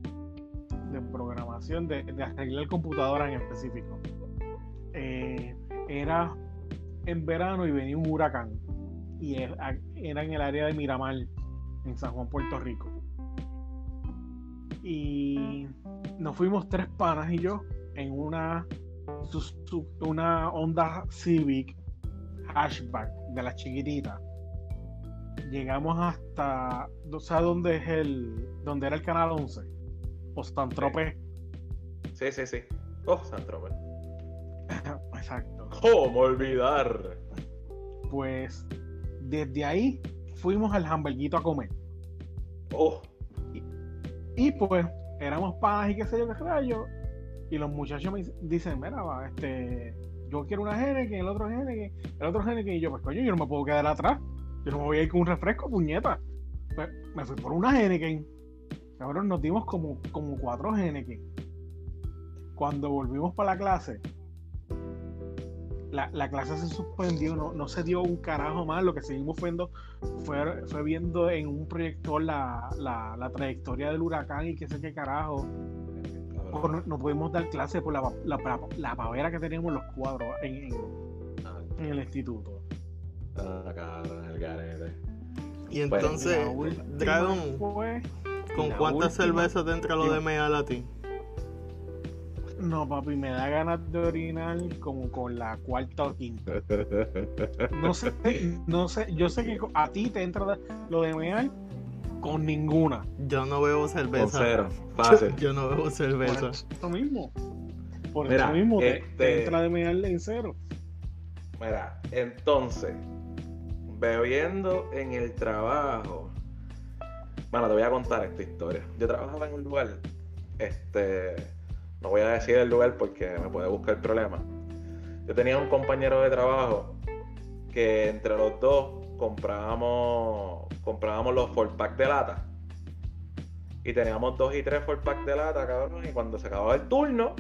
de programación de, de arreglar computadoras en específico eh, era en verano y venía un huracán y era, era en el área de Miramar en San Juan Puerto Rico y nos fuimos tres panas y yo en una una Honda Civic hatchback de la chiquitita. Llegamos hasta, ¿sabes dónde es el, dónde era el canal 11? O San Tropez. Sí, sí, sí. Oh, Santrope. [CLEARS THROAT] Exacto. ¿Cómo olvidar? Pues desde ahí fuimos al hamburguito a comer. Oh, Y pues éramos panas y qué sé yo qué rayo. Y los muchachos me dicen, mira, va, este, yo quiero una Henneken, el otro Henneken, el otro Henneken. Y yo, pues coño, yo no me puedo quedar atrás. Yo no me voy a ir con un refresco, puñeta. Pues, me fui por una Henneken. Cabrón, nos dimos como, como cuatro Henneken. Cuando volvimos para la clase, la, la clase se suspendió, no, no se dio un carajo más. Lo que seguimos viendo fue, fue viendo en un proyector la, la, la trayectoria del huracán y qué sé qué carajo. No, no pudimos dar clase por la, la, la, la pavera que teníamos los cuadros en, en- en el instituto. Ah, cabrón, el garete. Y entonces, última Dragon, ¿con cuántas cervezas te entra lo de meal a ti? No, papi, me da ganas de orinar como con la cuarta o quinta. [LAUGHS] No sé, no sé, yo sé que a ti te entra lo de mear con ninguna. Yo no bebo Con cerveza. cero. Fácil. Yo no bebo Por cerveza. eso mismo. Por Mira, eso mismo te, este- te entra de mear en cero. Mira, entonces, bebiendo en el trabajo. Bueno, te voy a contar esta historia. Yo trabajaba en un lugar, este, no voy a decir el lugar porque me puede buscar problemas. Yo tenía un compañero de trabajo que entre los dos comprábamos, comprábamos los four pack de lata. Y teníamos dos y tres four pack de lata, cabrón. Y cuando se acababa el turno,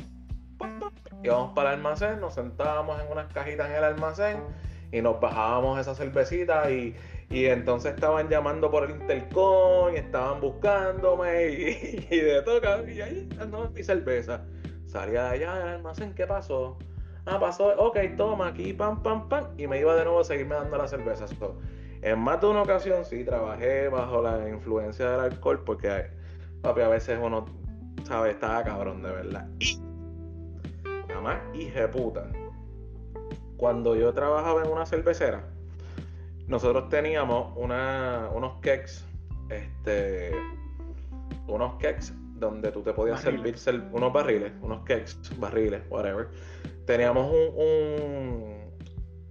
pam, pam, íbamos para el almacén, nos sentábamos en unas cajitas en el almacén y nos bajábamos esa cervecita y, y entonces estaban llamando por el intercom y estaban buscándome y, y de todo, y ahí no mi cerveza. Salía de allá del almacén, ¿qué pasó? Ah, pasó, ok, toma aquí, pam, pam, pam, y me iba de nuevo a seguirme dando la cerveza. So, en más de una ocasión sí trabajé bajo la influencia del alcohol porque, papi, a veces uno, ¿sabes? Estaba cabrón de verdad. Y, nada más, hija puta. Cuando yo trabajaba en una cervecera, nosotros teníamos una, unos cakes, este, unos cakes donde tú te podías Barriles. servir unos barriles, unos cakes, barriles, whatever. Teníamos un, un-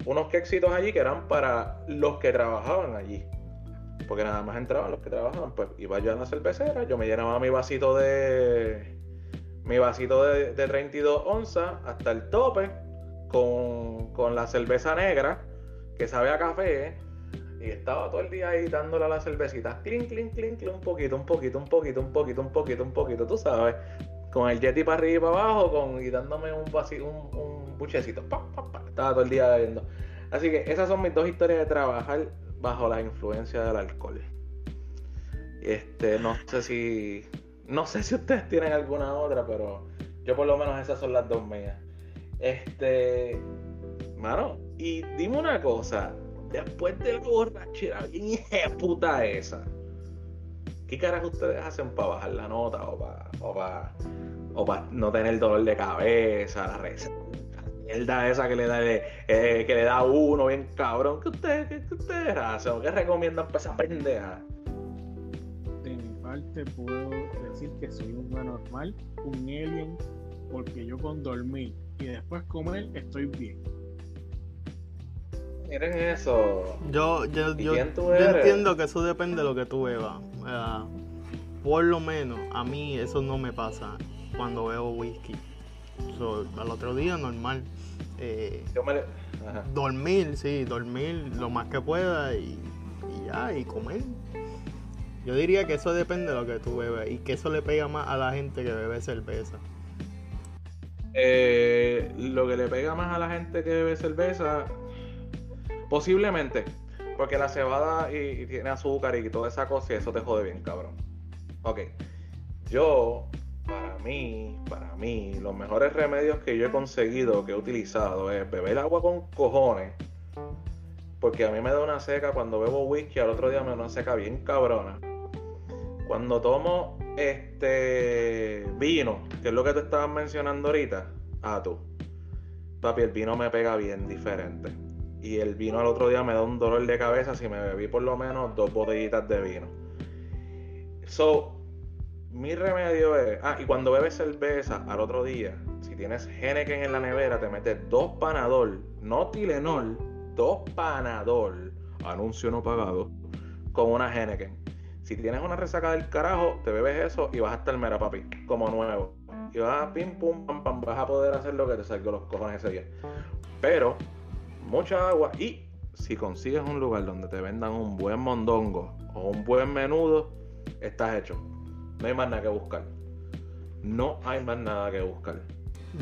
unos quexitos allí que eran para los que trabajaban allí. Porque nada más entraban los que trabajaban. Pues iba yo a la cervecera, yo me llenaba mi vasito de. Mi vasito de, de 32 onzas hasta el tope. Con, con la cerveza negra que sabe a café. Y estaba todo el día ahí dándole a la cervecita. Clink, clink, clink, un poquito, un poquito, un poquito, un poquito, un poquito, un poquito, tú sabes. Con el jetty para arriba y para abajo, con, y dándome un vasi- un, un buchecito. Pa, pa, pa. Estaba todo el día bebiendo. Así que esas son mis dos historias de trabajar bajo la influencia del alcohol. Este, no sé si. No sé si ustedes tienen alguna otra, pero yo por lo menos esas son las dos mías. Este. Mano, y dime una cosa. Después de la borrachera bien [LAUGHS] puta esa. ¿Qué carajo ustedes hacen para bajar la nota o para o para o para no tener dolor de cabeza, la receta, mierda esa que le da eh, que le da uno bien cabrón? ¿Qué ustedes, qué, qué ustedes hacen? ¿Qué recomiendan para esa pendeja? De mi parte puedo decir que soy un anormal, un alien, porque yo con dormir y después comer estoy bien. Miren eso. Yo, yo, ¿Y yo, yo entiendo que eso depende de lo que tú bebas. Sea, por lo menos a mí eso no me pasa cuando bebo whisky. So, al otro día normal. Eh, Yo me le- Ajá. dormir, sí, dormir lo más que pueda y, y ya, y comer. Yo diría que eso depende de lo que tú bebes y que eso le pega más a la gente que bebe cerveza. Eh, lo que le pega más a la gente que bebe cerveza, posiblemente, porque la cebada y, tiene azúcar y toda esa cosa y eso te jode bien, cabrón. Ok, yo, para mí, para mí, los mejores remedios que yo he conseguido, que he utilizado, es beber agua con cojones, porque a mí me da una seca cuando bebo whisky, al otro día me da una seca bien cabrona. Cuando tomo este vino, que es lo que te estabas mencionando ahorita, ah, tú. Papi, el vino me pega bien diferente. Y el vino al otro día me da un dolor de cabeza si me bebí por lo menos dos botellitas de vino. So, mi remedio es. Ah, y cuando bebes cerveza al otro día, si tienes Henneken en la nevera, te metes dos panadol, no Tilenol, dos panadol, anuncio no pagado, con una Henneken. Si tienes una resaca del carajo, te bebes eso y vas a estar mera, papi, como nuevo. Y vas a pim, pum, pam, pam, vas a poder hacer lo que te salga los cojones ese día. Pero, mucha agua y si consigues un lugar donde te vendan un buen mondongo o un buen menudo, estás hecho. No hay más nada que buscar. No hay más nada que buscar.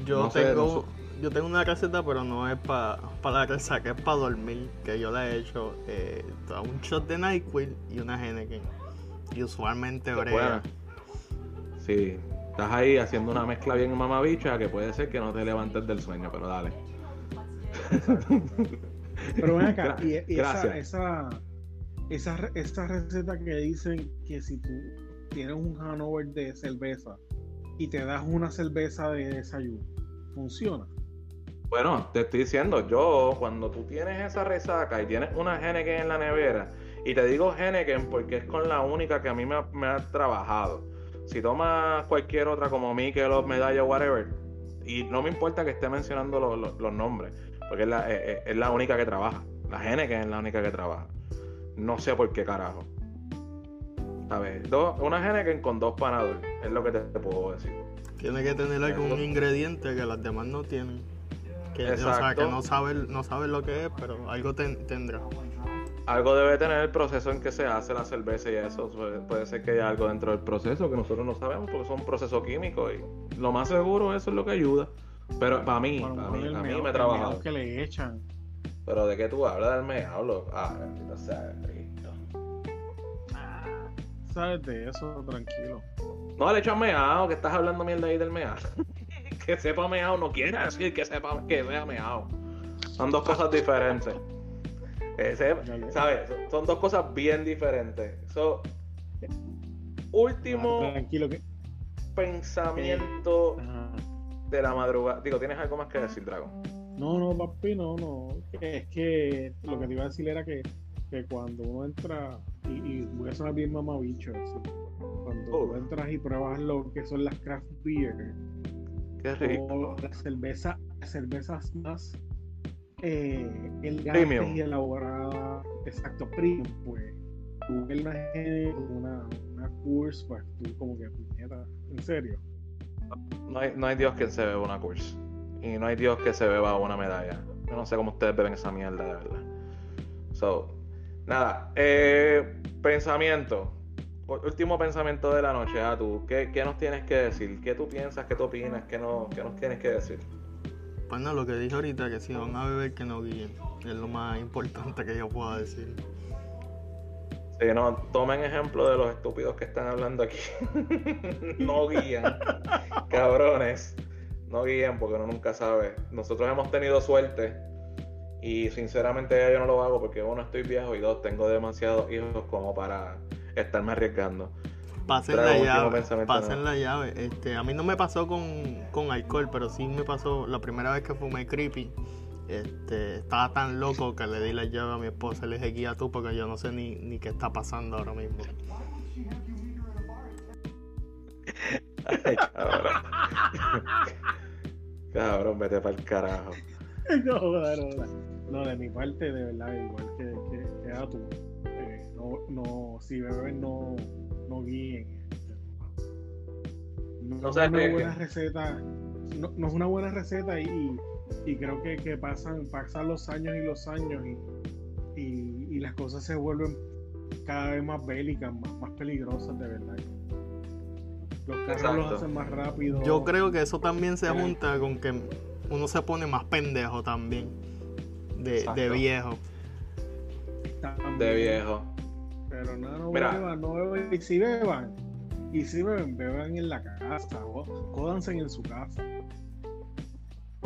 Yo No sé, tengo no yo tengo una receta, pero no es para la resaca, es para dormir, que yo le he hecho eh, un shot de NyQuil y una Henneken. Y usualmente brega. Sí, estás ahí haciendo una mezcla bien mamabicha que puede ser que no te levantes del sueño, pero dale. [LAUGHS] Pero ven acá, y, y esa, esa, esa, esa receta que dicen que si tú tienes un Hanover de cerveza y te das una cerveza de desayuno, funciona. Bueno, te estoy diciendo, yo cuando tú tienes esa resaca y tienes una Henneken en la nevera, y te digo Henneken porque es con la única que a mí me ha, me ha trabajado. Si tomas cualquier otra como Michelob, Medalla, whatever, y no me importa que esté mencionando los- los nombres, porque es la, es- es la única que trabaja. La Henneken es la única que trabaja. No sé por qué carajo. A ver, dos, una Henneken con dos panadol, es lo que te, te puedo decir. Tiene que tener algún Eso. ingrediente que las demás no tienen. Que, o sea, que no saben no sabe lo que es, pero algo ten- tendrá. algo debe tener el proceso en que se hace la cerveza y eso puede, puede ser que haya algo dentro del proceso que nosotros no sabemos porque son procesos químicos y lo más seguro eso es lo que ayuda pero para mí, para mí, el a mí me ha trabajado que le echan. pero de qué tú hablas del me hablo ah bendito sea Cristo ¿Sabes de eso? Tranquilo. no le echan meao que estás hablando mierda ahí del meao [LAUGHS] que sepa meao no quiere decir que sepa que vea meao son dos cosas diferentes Ese- ¿sabes? Son- dos cosas bien diferentes So, último Tranquilo que. pensamiento. De la madrugada. Digo, ¿tienes algo más que decir, Dragon? No, no, papi, no, no. Es que lo que te iba a decir era que, que cuando uno entra, y, y voy a sonar bien mamabicho, cuando Oh. tú entras y pruebas lo que son las craft beer, Qué rico. o las cerveza, las cervezas más eh, elegantes y elaboradas, exacto, premium, pues, tú ves una, una, una Coors, pues tú como que, puñeta, en serio. No hay, no hay Dios que se beba una curse. Y no hay Dios que se beba una medalla. Yo no sé cómo ustedes beben esa mierda, de verdad. So, nada. Eh, pensamiento. Último pensamiento de la noche, ah, tú. ¿Qué, qué nos tienes que decir? ¿Qué tú piensas? ¿Qué tú opinas? ¿Qué, no, qué nos tienes que decir? Pues no, lo que dije ahorita, que si van a beber, que no guíen. Es lo más importante que yo pueda decir. Sí, no, tomen ejemplo de los estúpidos que están hablando aquí. [LAUGHS] no guían. Cabrones. no guíen porque uno nunca sabe. Nosotros hemos tenido suerte y sinceramente yo no lo hago porque uno estoy viejo y dos tengo demasiados hijos como para estarme arriesgando. Pasen Trae la llave, pasen la llave. Este, a mí no me pasó con, con alcohol, pero sí me pasó la primera vez que fumé creepy. Este, estaba tan loco que le di la llave a mi esposa y le dije guía tú porque yo no sé ni, ni qué está pasando ahora mismo. Ay, cabrón. [LAUGHS] cabrón, vete para el carajo. [LAUGHS] no, no. No, de mi parte, de verdad, igual que, que, que a tú. eh, no, no, si beben, no, no guíen. No, No es una buena receta. No, no es una buena receta y, y creo que, que pasan, pasan los años y los años y, y, y las cosas se vuelven cada vez más bélicas, más, más peligrosas de verdad. Los carros Exacto. los hacen más rápido. Yo creo que eso también se junta con que uno se pone más pendejo también. De, de viejo. también. De viejo. Pero no, no beban, no beban. Y si beban, y si beben, beban en la casa, o jódanse en su casa.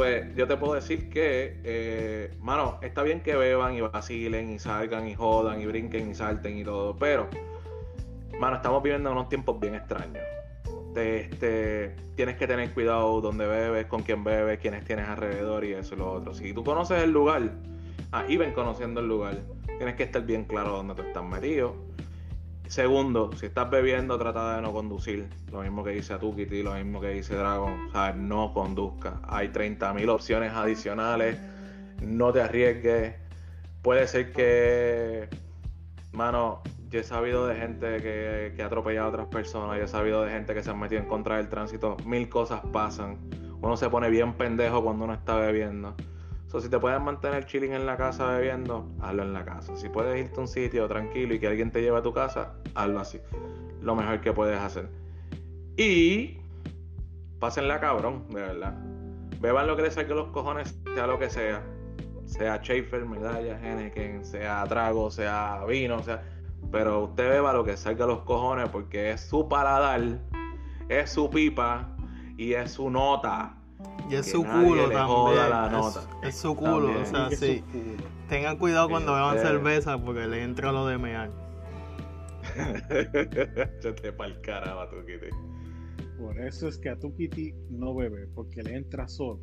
Pues yo te puedo decir que, eh, mano, está bien que beban y vacilen y salgan y jodan y brinquen y salten y todo, pero, mano, estamos viviendo unos tiempos bien extraños. Te- este, tienes que tener cuidado donde bebes, con quién bebes, quiénes tienes alrededor y eso y lo otro. Si tú conoces el lugar, ah, y ven conociendo el lugar, tienes que estar bien claro dónde tú estás metido. Segundo, si estás bebiendo, trata de no conducir. Lo mismo que dice Atukiti, lo mismo que dice Dragon. O sea, no conduzca. Hay 30.000 opciones adicionales. No te arriesgues. Puede ser que, mano, yo he sabido de gente que, que ha atropellado a otras personas. Yo he sabido de gente que se han metido en contra del tránsito. Mil cosas pasan. Uno se pone bien pendejo cuando uno está bebiendo. So, si te puedes mantener chilling en la casa bebiendo, hazlo en la casa. Si puedes irte a un sitio tranquilo y que alguien te lleve a tu casa, hazlo así. Lo mejor que puedes hacer. Y pásenla cabrón, de verdad. Beban lo que les salga los cojones, sea lo que sea. Sea Schaefer, medalla, Henneken, sea trago, sea vino, sea. Pero usted beba lo que salga los cojones porque es su paladar, es su pipa y es su nota. Y es Que su culo también. la es, nota. es su culo, También. o sea, sí. Tengan cuidado cuando beban cerveza porque le entra lo de mear. [LAUGHS] Échate pa'l carajo, Kitty. Por eso es que a tu Kitty no bebe, porque le entra solo.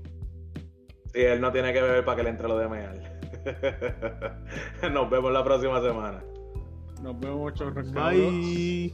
Sí, él no tiene que beber para que le entre lo de meal. [LAUGHS] Nos vemos la próxima semana. Nos vemos, chorros. Bye.